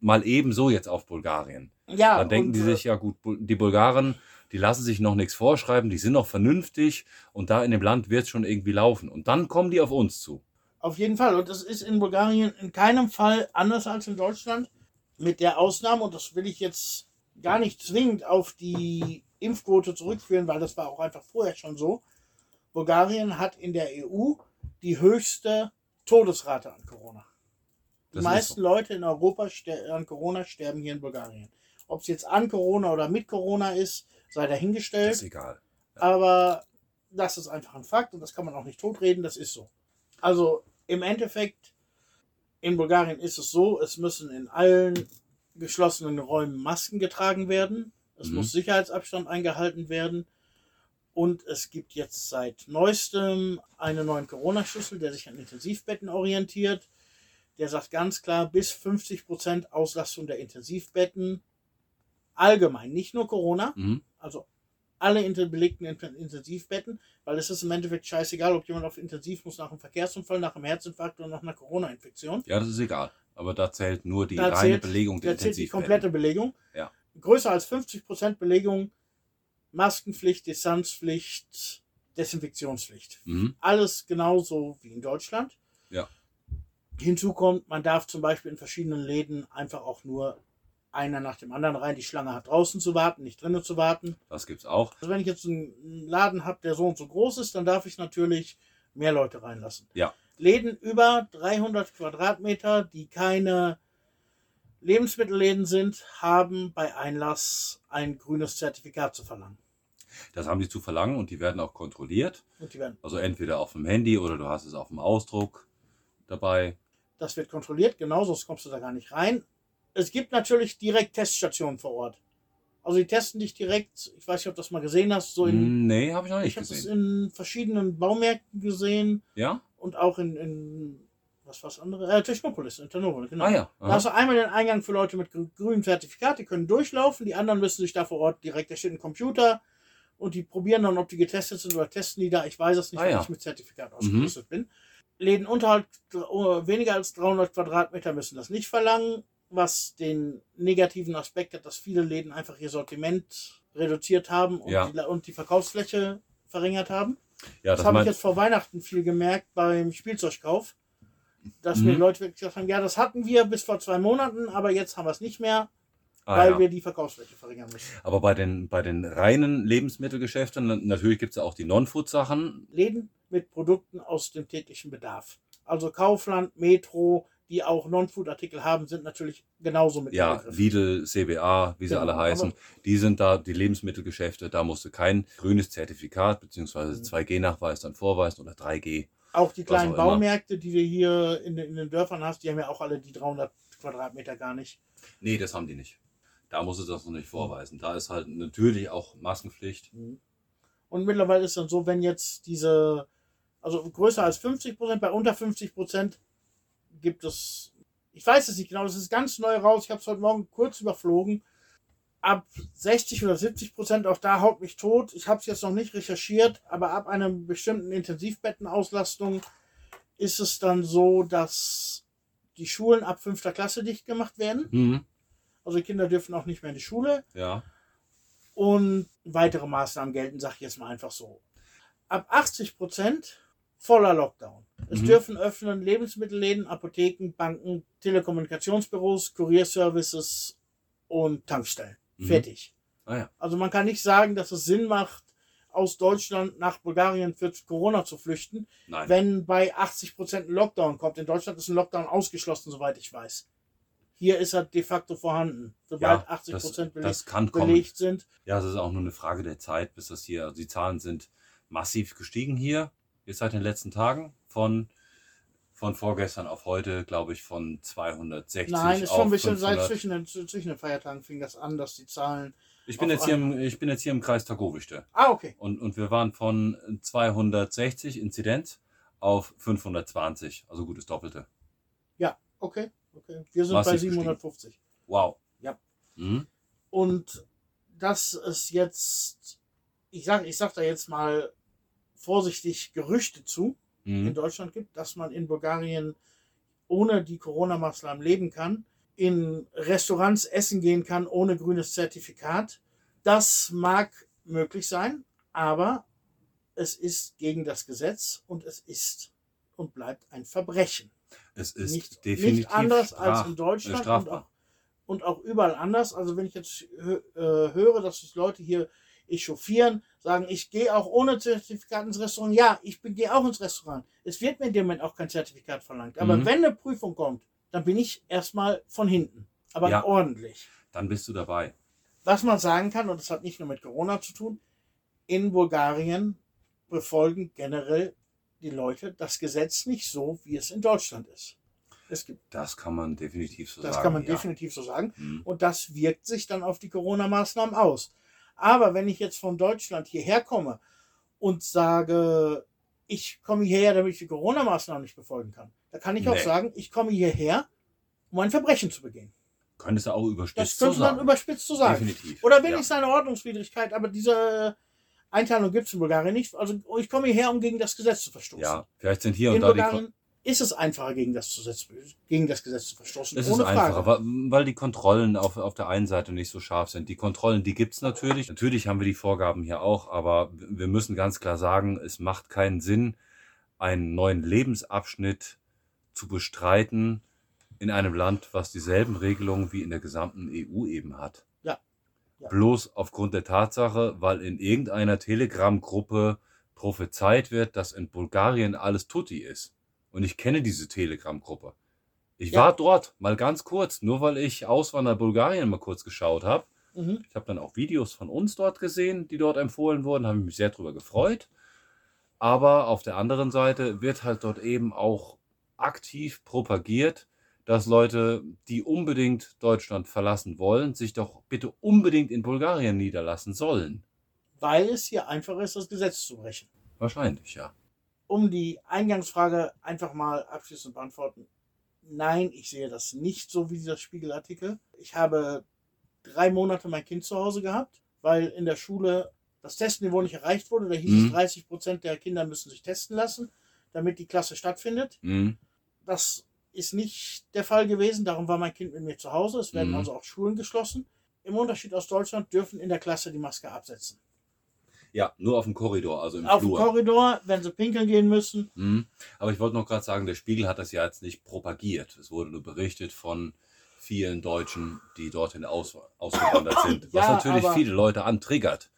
mal ebenso jetzt auf Bulgarien. Ja, Dann denken die äh, sich, ja gut, die Bulgaren, die lassen sich noch nichts vorschreiben, die sind noch vernünftig und da in dem Land wird es schon irgendwie laufen. Und dann kommen die auf uns zu. Auf jeden Fall. Und das ist in Bulgarien in keinem Fall anders als in Deutschland. Mit der Ausnahme, und das will ich jetzt gar nicht zwingend auf die Impfquote zurückführen, weil das war auch einfach vorher schon so. Bulgarien hat in der EU die höchste Todesrate an Corona. Die Das ist meisten Leute in Europa an Corona sterben hier in Bulgarien. Ob es jetzt an Corona oder mit Corona ist, sei Das dahingestellt. ist egal. Aber das ist einfach ein Fakt und das kann man auch nicht totreden, das ist so. Also im Endeffekt, in Bulgarien ist es so, es müssen in allen geschlossenen Räumen Masken getragen werden, es Mhm. muss Sicherheitsabstand eingehalten werden und es gibt jetzt seit neuestem einen neuen Corona-Schlüssel, der sich an Intensivbetten orientiert. Der sagt ganz klar, bis 50% Auslastung der Intensivbetten allgemein, nicht nur Corona, Mhm. also alle belegten Int- Intensivbetten, weil es ist im Endeffekt scheißegal, ob jemand auf Intensiv muss nach einem Verkehrsunfall, nach einem Herzinfarkt oder nach einer Corona-Infektion. Ja, das ist egal. Aber da zählt nur die Da reine zählt- Belegung der Da zählt die komplette Belegung. Ja. Größer als 50% Belegung, Maskenpflicht, Distanzpflicht, Desinfektionspflicht. Mhm. Alles genauso wie in Deutschland. Ja. Hinzu kommt, man darf zum Beispiel in verschiedenen Läden einfach auch nur einer nach dem anderen rein. Die Schlange hat draußen zu warten, nicht drinnen zu warten. Das gibt's auch. Also wenn ich jetzt einen Laden habe, der so und so groß ist, dann darf ich natürlich mehr Leute reinlassen. Ja. Läden über 300 Quadratmeter, die keine Lebensmittelläden sind, haben bei Einlass ein grünes Zertifikat zu verlangen. Das haben die zu verlangen und die werden auch kontrolliert. Und die werden, Also entweder auf dem Handy oder du hast es auf dem Ausdruck dabei. das wird kontrolliert, genau, sonst kommst du da gar nicht rein. Es gibt natürlich direkt Teststationen vor Ort. Also die testen dich direkt, ich weiß nicht, ob du das mal gesehen hast, so in, nee, habe ich noch ich nicht habe es gesehen. in verschiedenen Baumärkten gesehen Ja? Und auch in, in was war's andere? Äh, Technopolis, in Ternopil, genau. Ah ja. Da hast du einmal den Eingang für Leute mit grü- grünem Zertifikat, die können durchlaufen, die anderen müssen sich da vor Ort direkt, da steht ein Computer und die probieren dann, ob die getestet sind oder testen die da. Ich weiß es nicht, Ah, weil ja. ich mit Zertifikat ausgerüstet bin. Läden unterhalb dr- weniger als 300 Quadratmeter müssen das nicht verlangen, was den negativen Aspekt hat, dass viele Läden einfach ihr Sortiment reduziert haben und, Ja. die, und die Verkaufsfläche verringert haben. Ja, Das, das habe ich jetzt vor Weihnachten viel gemerkt beim Spielzeugkauf. Dass Mhm. mir Leute wirklich gesagt haben, ja, das hatten wir bis vor zwei Monaten, aber jetzt haben wir es nicht mehr, ah, weil ja. wir die Verkaufsfläche verringern müssen. Aber bei den, bei den reinen Lebensmittelgeschäften, na- natürlich gibt es ja auch die Non-Food-Sachen. Läden mit Produkten aus dem täglichen Bedarf. Also Kaufland, Metro, die auch Non-Food-Artikel haben, sind natürlich genauso mit Ja. Lidl, CBA, wie sie Genau, alle heißen. Die sind da, die Lebensmittelgeschäfte, da musst du kein grünes Zertifikat bzw. Mhm. 2G-Nachweis dann vorweisen oder 3G. Auch die kleinen auch. Baumärkte, die du hier in, den- in den Dörfern hast, die haben ja auch alle die 300 Quadratmeter gar nicht. Nee, das haben die nicht. Da musst du das noch nicht vorweisen. Da ist halt natürlich auch Maskenpflicht. Und mittlerweile ist dann so, wenn jetzt diese, also größer als 50 Prozent, bei unter 50 Prozent gibt es, ich weiß es nicht genau, das ist ganz neu raus, ich habe es heute Morgen kurz überflogen. Ab 60 oder 70 Prozent, auch da haut mich tot. Ich habe es jetzt noch nicht recherchiert, aber ab einer bestimmten Intensivbettenauslastung ist es dann so, dass die Schulen ab fünfter Klasse dicht gemacht werden. Mhm. Also die Kinder dürfen auch nicht mehr in die Schule Ja. und weitere Maßnahmen gelten, sag ich jetzt mal einfach so. Ab 80 Prozent voller Lockdown. Es Mhm. dürfen öffnen Lebensmittelläden, Apotheken, Banken, Telekommunikationsbüros, Kurierservices und Tankstellen. Mhm. Fertig. Ah ja. Also man kann nicht sagen, dass es Sinn macht, aus Deutschland nach Bulgarien für Corona zu flüchten, Nein. wenn bei 80 Prozent ein Lockdown kommt. In Deutschland ist ein Lockdown ausgeschlossen, soweit ich weiß. Hier ist er de facto vorhanden. Sobald 80 das, Prozent das kann kommen. belegt sind, Ja, es ist auch nur eine Frage der Zeit, bis das hier, also die Zahlen sind massiv gestiegen hier, jetzt seit den letzten Tagen, von, von vorgestern auf heute, glaube ich, von 260 Nein, ist schon ein bisschen seit 500. zwischen den, zwischen den Feiertagen fing das an, dass die Zahlen. Ich bin, jetzt hier im, ich bin jetzt hier im Kreis Targowischte Ah, okay. und, und wir waren von 260 Inzidenz auf 520, also gutes Doppelte. Ja, okay. okay. Wir sind Massiv bei gestiegen. 750. Wow. Ja. Mhm. Und dass es jetzt, ich sag, ich sag da jetzt mal vorsichtig Gerüchte zu, in Mhm. Deutschland gibt, dass man in Bulgarien ohne die Corona-Maßnahmen leben kann, in Restaurants essen gehen kann ohne grünes Zertifikat. Das mag möglich sein, aber es ist gegen das Gesetz und es ist und bleibt ein Verbrechen. Es ist Nicht, definitiv nicht anders als in Deutschland und auch, und auch überall anders. Also wenn ich jetzt äh, höre, dass sich Leute hier echauffieren, sagen, ich gehe auch ohne Zertifikat ins Restaurant. Ja, ich gehe auch ins Restaurant. Es wird mir in dem Moment auch kein Zertifikat verlangt. Aber Mhm. wenn eine Prüfung kommt, dann bin ich erstmal von hinten. Aber Ja. ordentlich. Dann bist du dabei. Was man sagen kann, und das hat nicht nur mit Corona zu tun, in Bulgarien befolgen generell die Leute das Gesetz nicht so, wie es in Deutschland ist. Es gibt, Das kann man definitiv so das sagen. kann man ja. definitiv so sagen. Mhm. Und das wirkt sich dann auf die Corona-Maßnahmen aus. Aber wenn ich jetzt von Deutschland hierher komme und sage, ich komme hierher, damit ich die Corona-Maßnahmen nicht befolgen kann, da kann ich auch Nee. sagen, ich komme hierher, um ein Verbrechen zu begehen. Könntest du auch Das überspitzt so könnte man sagen. überspitzt so sagen. Definitiv. Oder wenn ja. ich seine Ordnungswidrigkeit, aber diese Einteilung gibt es in Bulgarien nicht. Also ich komme hierher, um gegen das Gesetz zu verstoßen. Ja, vielleicht sind hier in und da die. Bulgarien ist es einfacher, gegen das, Gesetz, gegen das Gesetz zu verstoßen. Es ist ohne einfacher, Frage. weil, weil die Kontrollen auf, auf der einen Seite nicht so scharf sind. Die Kontrollen, die gibt's natürlich. Natürlich haben wir die Vorgaben hier auch, aber wir müssen ganz klar sagen, es macht keinen Sinn, einen neuen Lebensabschnitt zu bestreiten in einem Land, was dieselben Regelungen wie in der gesamten EU eben hat. Ja. Ja. Bloß aufgrund der Tatsache, weil in irgendeiner Telegram-Gruppe prophezeit wird, dass in Bulgarien alles tutti ist. Und ich kenne diese Telegram-Gruppe. Ich Ja. war dort mal ganz kurz, nur weil ich Auswander Bulgarien mal kurz geschaut habe. Mhm. Ich habe dann auch Videos von uns dort gesehen, die dort empfohlen wurden, habe mich sehr darüber gefreut. Aber auf der anderen Seite wird halt dort eben auch aktiv propagiert, dass Leute, die unbedingt Deutschland verlassen wollen, sich doch bitte unbedingt in Bulgarien niederlassen sollen. Weil es hier einfacher ist, das Gesetz zu brechen. Wahrscheinlich, ja. Um die Eingangsfrage einfach mal abschließend beantworten. Nein, ich sehe das nicht so wie dieser Spiegelartikel. Ich habe drei Monate mein Kind zu Hause gehabt, weil in der Schule das Testniveau nicht erreicht wurde. Da hieß Mhm. es, 30 Prozent der Kinder müssen sich testen lassen, damit die Klasse stattfindet. Mhm. Das ist nicht der Fall gewesen. Darum war mein Kind mit mir zu Hause. Es werden Mhm. also auch Schulen geschlossen. Im Unterschied aus Deutschland dürfen in der Klasse die Maske absetzen. Ja, nur auf dem Korridor, also im Auf dem Flur. Korridor, wenn sie pinkeln gehen müssen. Mhm. Aber ich wollte noch gerade sagen, der Spiegel hat das ja jetzt nicht propagiert. Es wurde nur berichtet von vielen Deutschen, die dorthin aus, ausgewandert sind. Was Ja, natürlich viele Leute antriggert,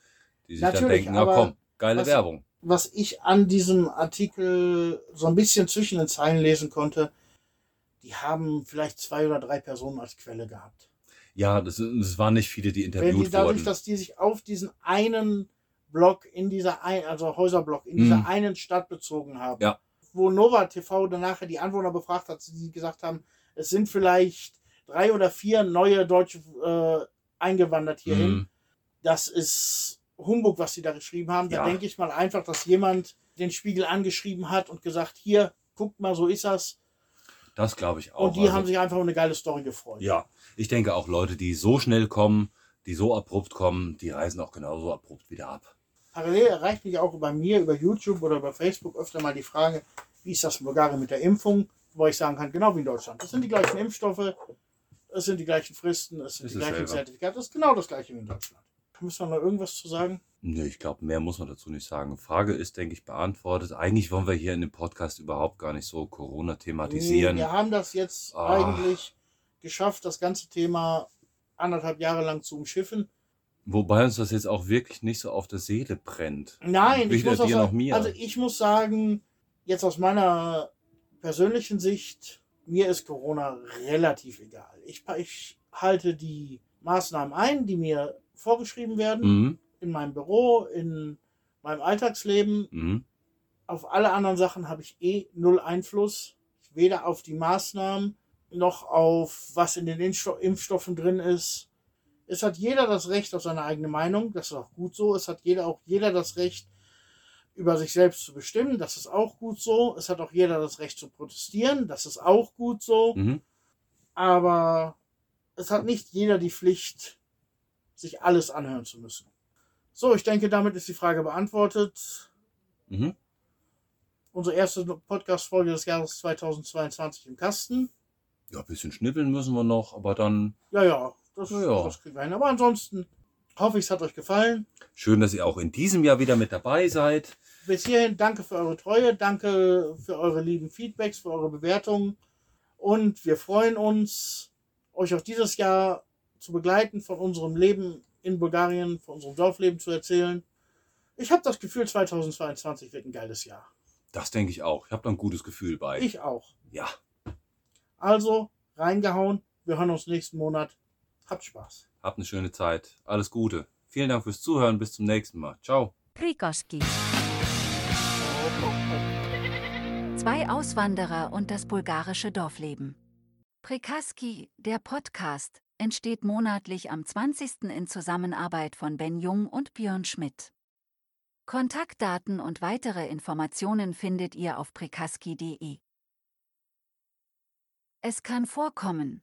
die sich dann denken, aber komm, geile was- Werbung. was ich an diesem Artikel so ein bisschen zwischen den Zeilen lesen konnte, die haben vielleicht zwei oder drei Personen als Quelle gehabt. Ja, das, das waren nicht viele, die Wenn die interviewt dadurch, wurden. dass die sich auf diesen einen Block in dieser ein, also Häuserblock in dieser Mhm. einen Stadt bezogen haben, Ja. wo Nova TV dann nachher die Anwohner befragt hat, die gesagt haben, es sind vielleicht drei oder vier neue Deutsche äh, eingewandert hierhin. Mhm. das ist Humbug, was sie da geschrieben haben. Da Ja. denke ich mal einfach, dass jemand den Spiegel angeschrieben hat und gesagt, hier, guckt mal, so ist das. Das glaube ich auch. Und die Also, haben sich einfach um eine geile Story gefreut. ja, ich denke auch Leute, die so schnell kommen, die so abrupt kommen, die reisen auch genauso abrupt wieder ab. Parallel erreicht mich auch bei mir über YouTube oder über Facebook öfter mal die Frage, wie ist das in Bulgarien mit der Impfung? Wo ich sagen kann, genau wie in Deutschland. Das sind die gleichen Impfstoffe, es sind die gleichen Fristen, es sind Ist die gleichen dasselbe. Zertifikate, es ist genau das gleiche wie in Deutschland. Müssen wir noch irgendwas zu sagen? Nee, ich glaube, mehr muss man dazu nicht sagen. Frage ist, denke ich, beantwortet. Eigentlich wollen wir hier in dem Podcast überhaupt gar nicht so Corona thematisieren. Wir haben das jetzt Ah. eigentlich geschafft, das ganze Thema anderthalb Jahre lang zu umschiffen. Wobei uns das jetzt auch wirklich nicht so auf der Seele brennt. Nein, ich muss auch dir sagen, mir. also ich muss sagen, jetzt aus meiner persönlichen Sicht, mir ist Corona relativ egal. Ich, ich halte die Maßnahmen ein, die mir vorgeschrieben werden, Mhm. in meinem Büro, in meinem Alltagsleben. Mhm. Auf alle anderen Sachen habe ich eh null Einfluss. Weder auf die Maßnahmen noch auf was in den Impfsto- Impfstoffen drin ist. Es hat jeder das Recht auf seine eigene Meinung. Das ist auch gut so. Es hat jeder auch jeder das Recht, über sich selbst zu bestimmen. Das ist auch gut so. Es hat auch jeder das Recht zu protestieren. Das ist auch gut so. Mhm. Aber es hat nicht jeder die Pflicht, sich alles anhören zu müssen. So, ich denke, damit ist die Frage beantwortet. Mhm. Unsere erste Podcast-Folge des Jahres 2022 im Kasten. Ja, ein bisschen schnippeln müssen wir noch, aber dann Ja, ja, das, Ja, das kriegen wir hin. Aber ansonsten hoffe ich, es hat euch gefallen. schön, dass ihr auch in diesem Jahr wieder mit dabei seid. Bis hierhin danke für eure Treue, danke für eure lieben Feedbacks, für eure Bewertungen. Und wir freuen uns, euch auch dieses Jahr zu begleiten, von unserem Leben in Bulgarien, von unserem Dorfleben zu erzählen. Ich habe das Gefühl, 2022 wird ein geiles Jahr. Das denke ich auch. Ich habe da ein gutes Gefühl bei. Ich auch. ja, Also, reingehauen. Wir hören uns nächsten Monat. Habt Spaß. habt eine schöne Zeit. Alles Gute. Vielen Dank fürs Zuhören. Bis zum nächsten Mal. Ciao. Krikoski. Zwei Auswanderer und das bulgarische Dorfleben. Prikaski, der Podcast, entsteht monatlich am 20. in Zusammenarbeit von Ben Jung und Björn Schmidt. Kontaktdaten und weitere Informationen findet ihr auf prikaski.de. Es kann vorkommen,